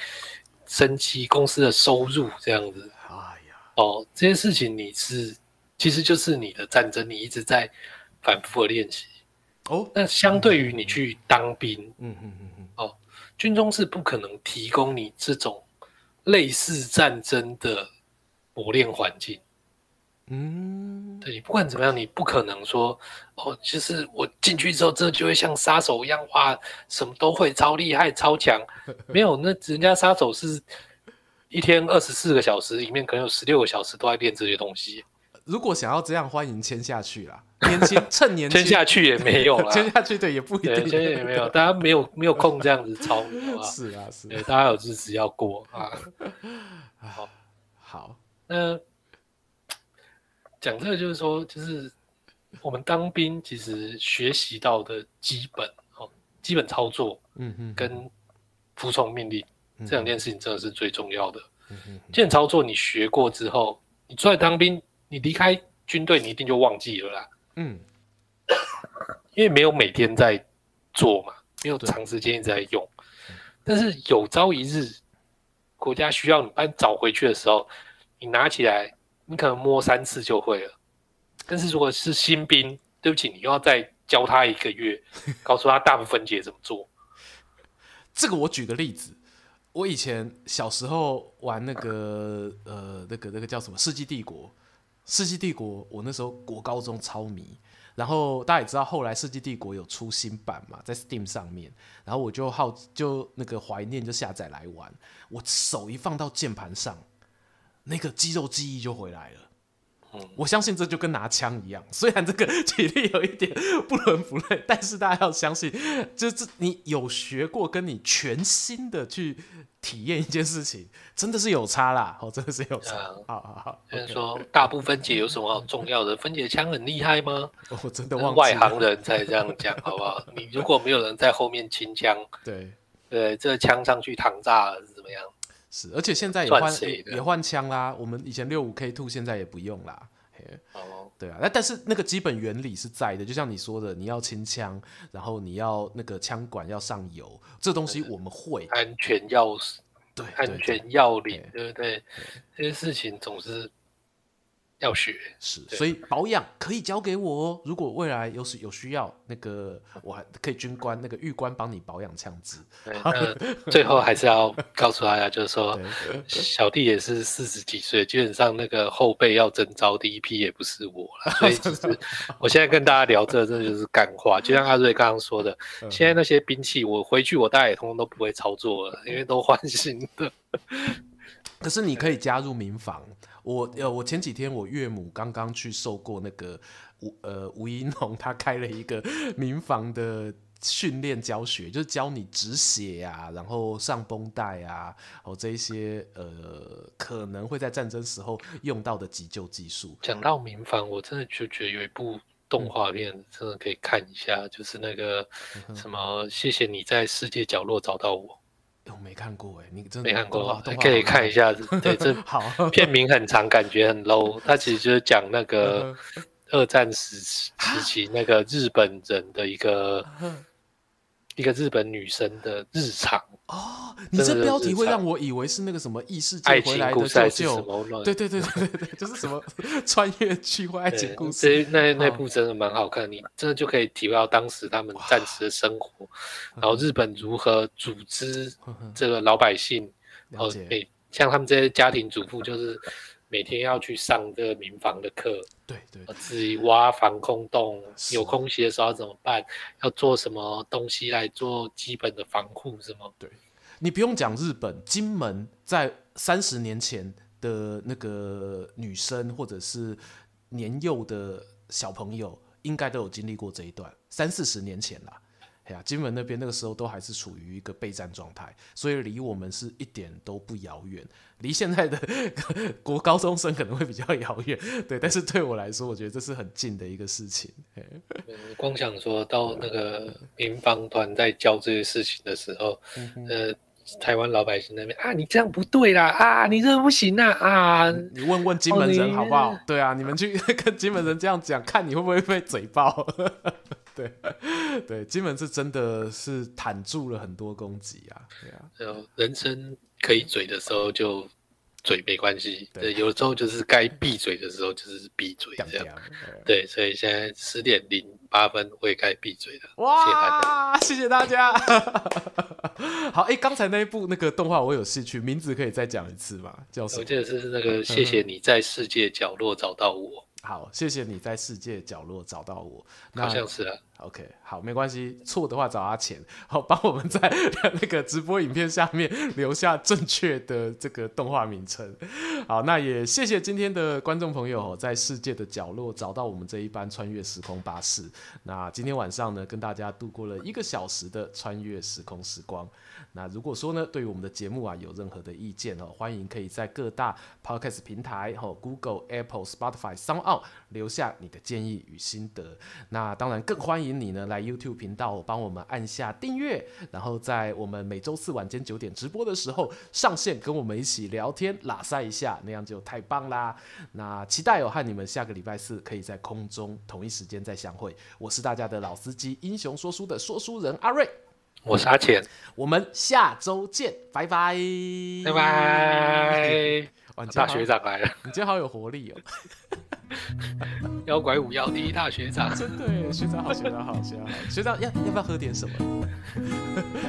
S2: 生计、公司的收入这样子。哎呀，哦，这些事情你是其实就是你的战争，你一直在反复的练习。哦，那相对于你去当兵，嗯嗯嗯嗯，哦，军中是不可能提供你这种。类似战争的磨练环境，嗯，对，不管怎么样，你不可能说哦，就是我进去之后，这就会像杀手一样，哇，什么都会，超厉害、超强。没有，那人家杀手是一天二十四个小时里面，可能有十六个小时都在练这些东西。如果想要这样，欢迎签下去啦。年轻趁年轻签下去也没有啦，签下去对也不一定，签也没有，大家没有没有空这样子操，是啊是啊，大家有日子要过啊。好，好，那讲这个就是说，就是我们当兵其实学习到的基本哦，基本操作，嗯嗯，跟服从命令这两件事情真的是最重要的。嗯嗯，基本操作你学过之后，你出来当兵。你离开军队，你一定就忘记了啦。嗯，因为没有每天在做嘛，没有长时间一直在用。但是有朝一日，国家需要你把你找回去的时候，你拿起来，你可能摸三次就会了。但是如果是新兵，对不起，你又要再教他一个月，告诉他大部分解怎么做。这个我举个例子，我以前小时候玩那个呃，那个那个叫什么《世纪帝国》。《世纪帝国》，我那时候国高中超迷，然后大家也知道，后来《世纪帝国》有出新版嘛，在 Steam 上面，然后我就好就那个怀念，就下载来玩。我手一放到键盘上，那个肌肉记忆就回来了。我相信这就跟拿枪一样，虽然这个体力有一点不伦不类，但是大家要相信，就是你有学过，跟你全新的去体验一件事情，真的是有差啦，哦，真的是有差。嗯、好好好，就是说大部分解有什么好重要的？分解枪很厉害吗？我真的忘了，外行人才这样讲，好不好？你如果没有人在后面清枪，对对，这枪上去膛炸了而且现在也换也换枪啦。我们以前六五 K two 现在也不用啦。哦，对啊，那但是那个基本原理是在的，就像你说的，你要清枪，然后你要那个枪管要上油，这东西我们会。安全钥匙，对，安全要领，对不对？这些事情总是要学
S1: 是，所以保养可以交给我哦。如果未来有是有需要，那个 我还可以军官那个玉官帮你保养枪支。
S2: 最后还是要告诉大家，就是说小弟也是四十几岁，基本上那个后辈要征招第一批也不是我了。所以其实我现在跟大家聊这，真的就是干话。就像阿瑞刚刚说的，现在那些兵器我回去我大概也通通都不会操作了，因为都换新的。
S1: 可是你可以加入民防。我呃，我前几天我岳母刚刚去受过那个吴呃吴一农，他开了一个民防的训练教学，就是教你止血啊，然后上绷带啊，哦这一些呃可能会在战争时候用到的急救技术。
S2: 讲到民防，我真的就觉得有一部动画片真的可以看一下，嗯、就是那个什么，谢谢你在世界角落找到我。
S1: 我没看过哎，你真的
S2: 没看过，可以看一下。对，这 好片名很长，感觉很 low。它其实就是讲那个二战时时期那个日本人的一个一个日本女生的日常。哦，
S1: 你这标题会让我以为是那个什么异世界回来的舅舅。对对对对对，就是什么 穿越剧或爱情故事。
S2: 那那部真的蛮好看，你真的就可以体会到当时他们战时的生活，然后日本如何组织这个老百姓。然后每像他们这些家庭主妇，就是每天要去上这个民防的课。对对，自己挖防空洞，有空袭的时候要怎么办？要做什么东西来做基本的防护？是吗？对。
S1: 你不用讲日本，金门在三十年前的那个女生或者是年幼的小朋友，应该都有经历过这一段。三四十年前啦，哎呀，金门那边那个时候都还是处于一个备战状态，所以离我们是一点都不遥远。离现在的 国高中生可能会比较遥远，对，但是对我来说，我觉得这是很近的一个事情。
S2: 光想说到那个民防团在教这些事情的时候，嗯、呃。台湾老百姓那边啊，你这样不对啦啊，你这不行啊啊！
S1: 你问问金门人好不好？对啊，你们去 跟金门人这样讲，看你会不会被嘴爆？对对，金门是真的是坦住了很多攻击啊，对啊。
S2: 人生可以嘴的时候就嘴没关系，对，有时候就是该闭嘴的时候就是闭嘴这样。对，所以现在十点零八分我也该闭嘴了。
S1: 哇，谢谢大家。好，哎、欸，刚才那一部那个动画我有兴趣，名字可以再讲一次吗？叫什么？
S2: 我记得是那个谢谢你在世界角落找到我。
S1: 好，谢谢你在世界角落找到我。那
S2: 好像是啊。
S1: OK，好，没关系，错的话找阿钱，好，帮我们在 那个直播影片下面留下正确的这个动画名称。好，那也谢谢今天的观众朋友在世界的角落找到我们这一班穿越时空巴士。那今天晚上呢，跟大家度过了一个小时的穿越时空时光。那如果说呢，对于我们的节目啊有任何的意见哦，欢迎可以在各大 Podcast 平台哦，Google、Apple、Spotify、留下你的建议与心得。那当然更欢迎你呢来 YouTube 频道帮我们按下订阅，然后在我们每周四晚间九点直播的时候上线跟我们一起聊天拉塞一下，那样就太棒啦。那期待有和你们下个礼拜四可以在空中同一时间再相会。我是大家的老司机，英雄说书的说书人阿瑞。
S2: 我是阿钱，
S1: 我们下周见，拜拜，
S2: 拜拜。大学长来了，
S1: 你今天好有活力哦！
S2: 妖怪五妖第一大学长，
S1: 真的，学长好，学长好，学长好，学长要要不要喝点什么？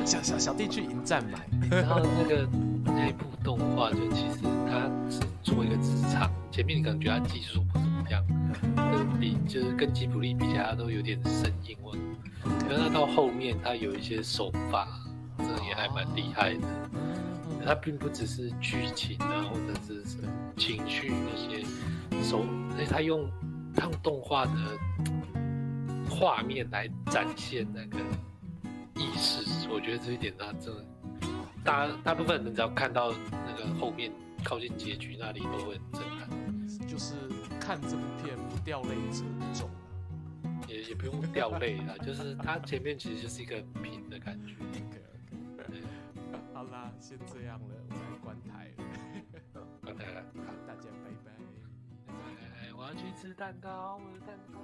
S1: 小小小弟去迎战买。
S2: 然后那个那一部动画，就其实他是做一个职场，前面你可能觉得他技术不怎么样，比就是跟吉普力比起来，他都有点生硬味。可是他到后面，他有一些手法，这也还蛮厉害的。他并不只是剧情啊，或者是情绪那些手，所以他用他用动画的画面来展现那个意识。我觉得这一点他真的，大大部分人只要看到那个后面靠近结局那里，都会很震撼。
S1: 就是看这部片不掉泪者不重。
S2: 也也不用掉泪了，就是它前面其实就是一个平的感觉。Okay.
S1: 好啦，先这样了，我来关台了。
S2: 关台了，
S1: 好，大家拜拜。
S2: 拜拜，我要去吃蛋糕，我的蛋糕。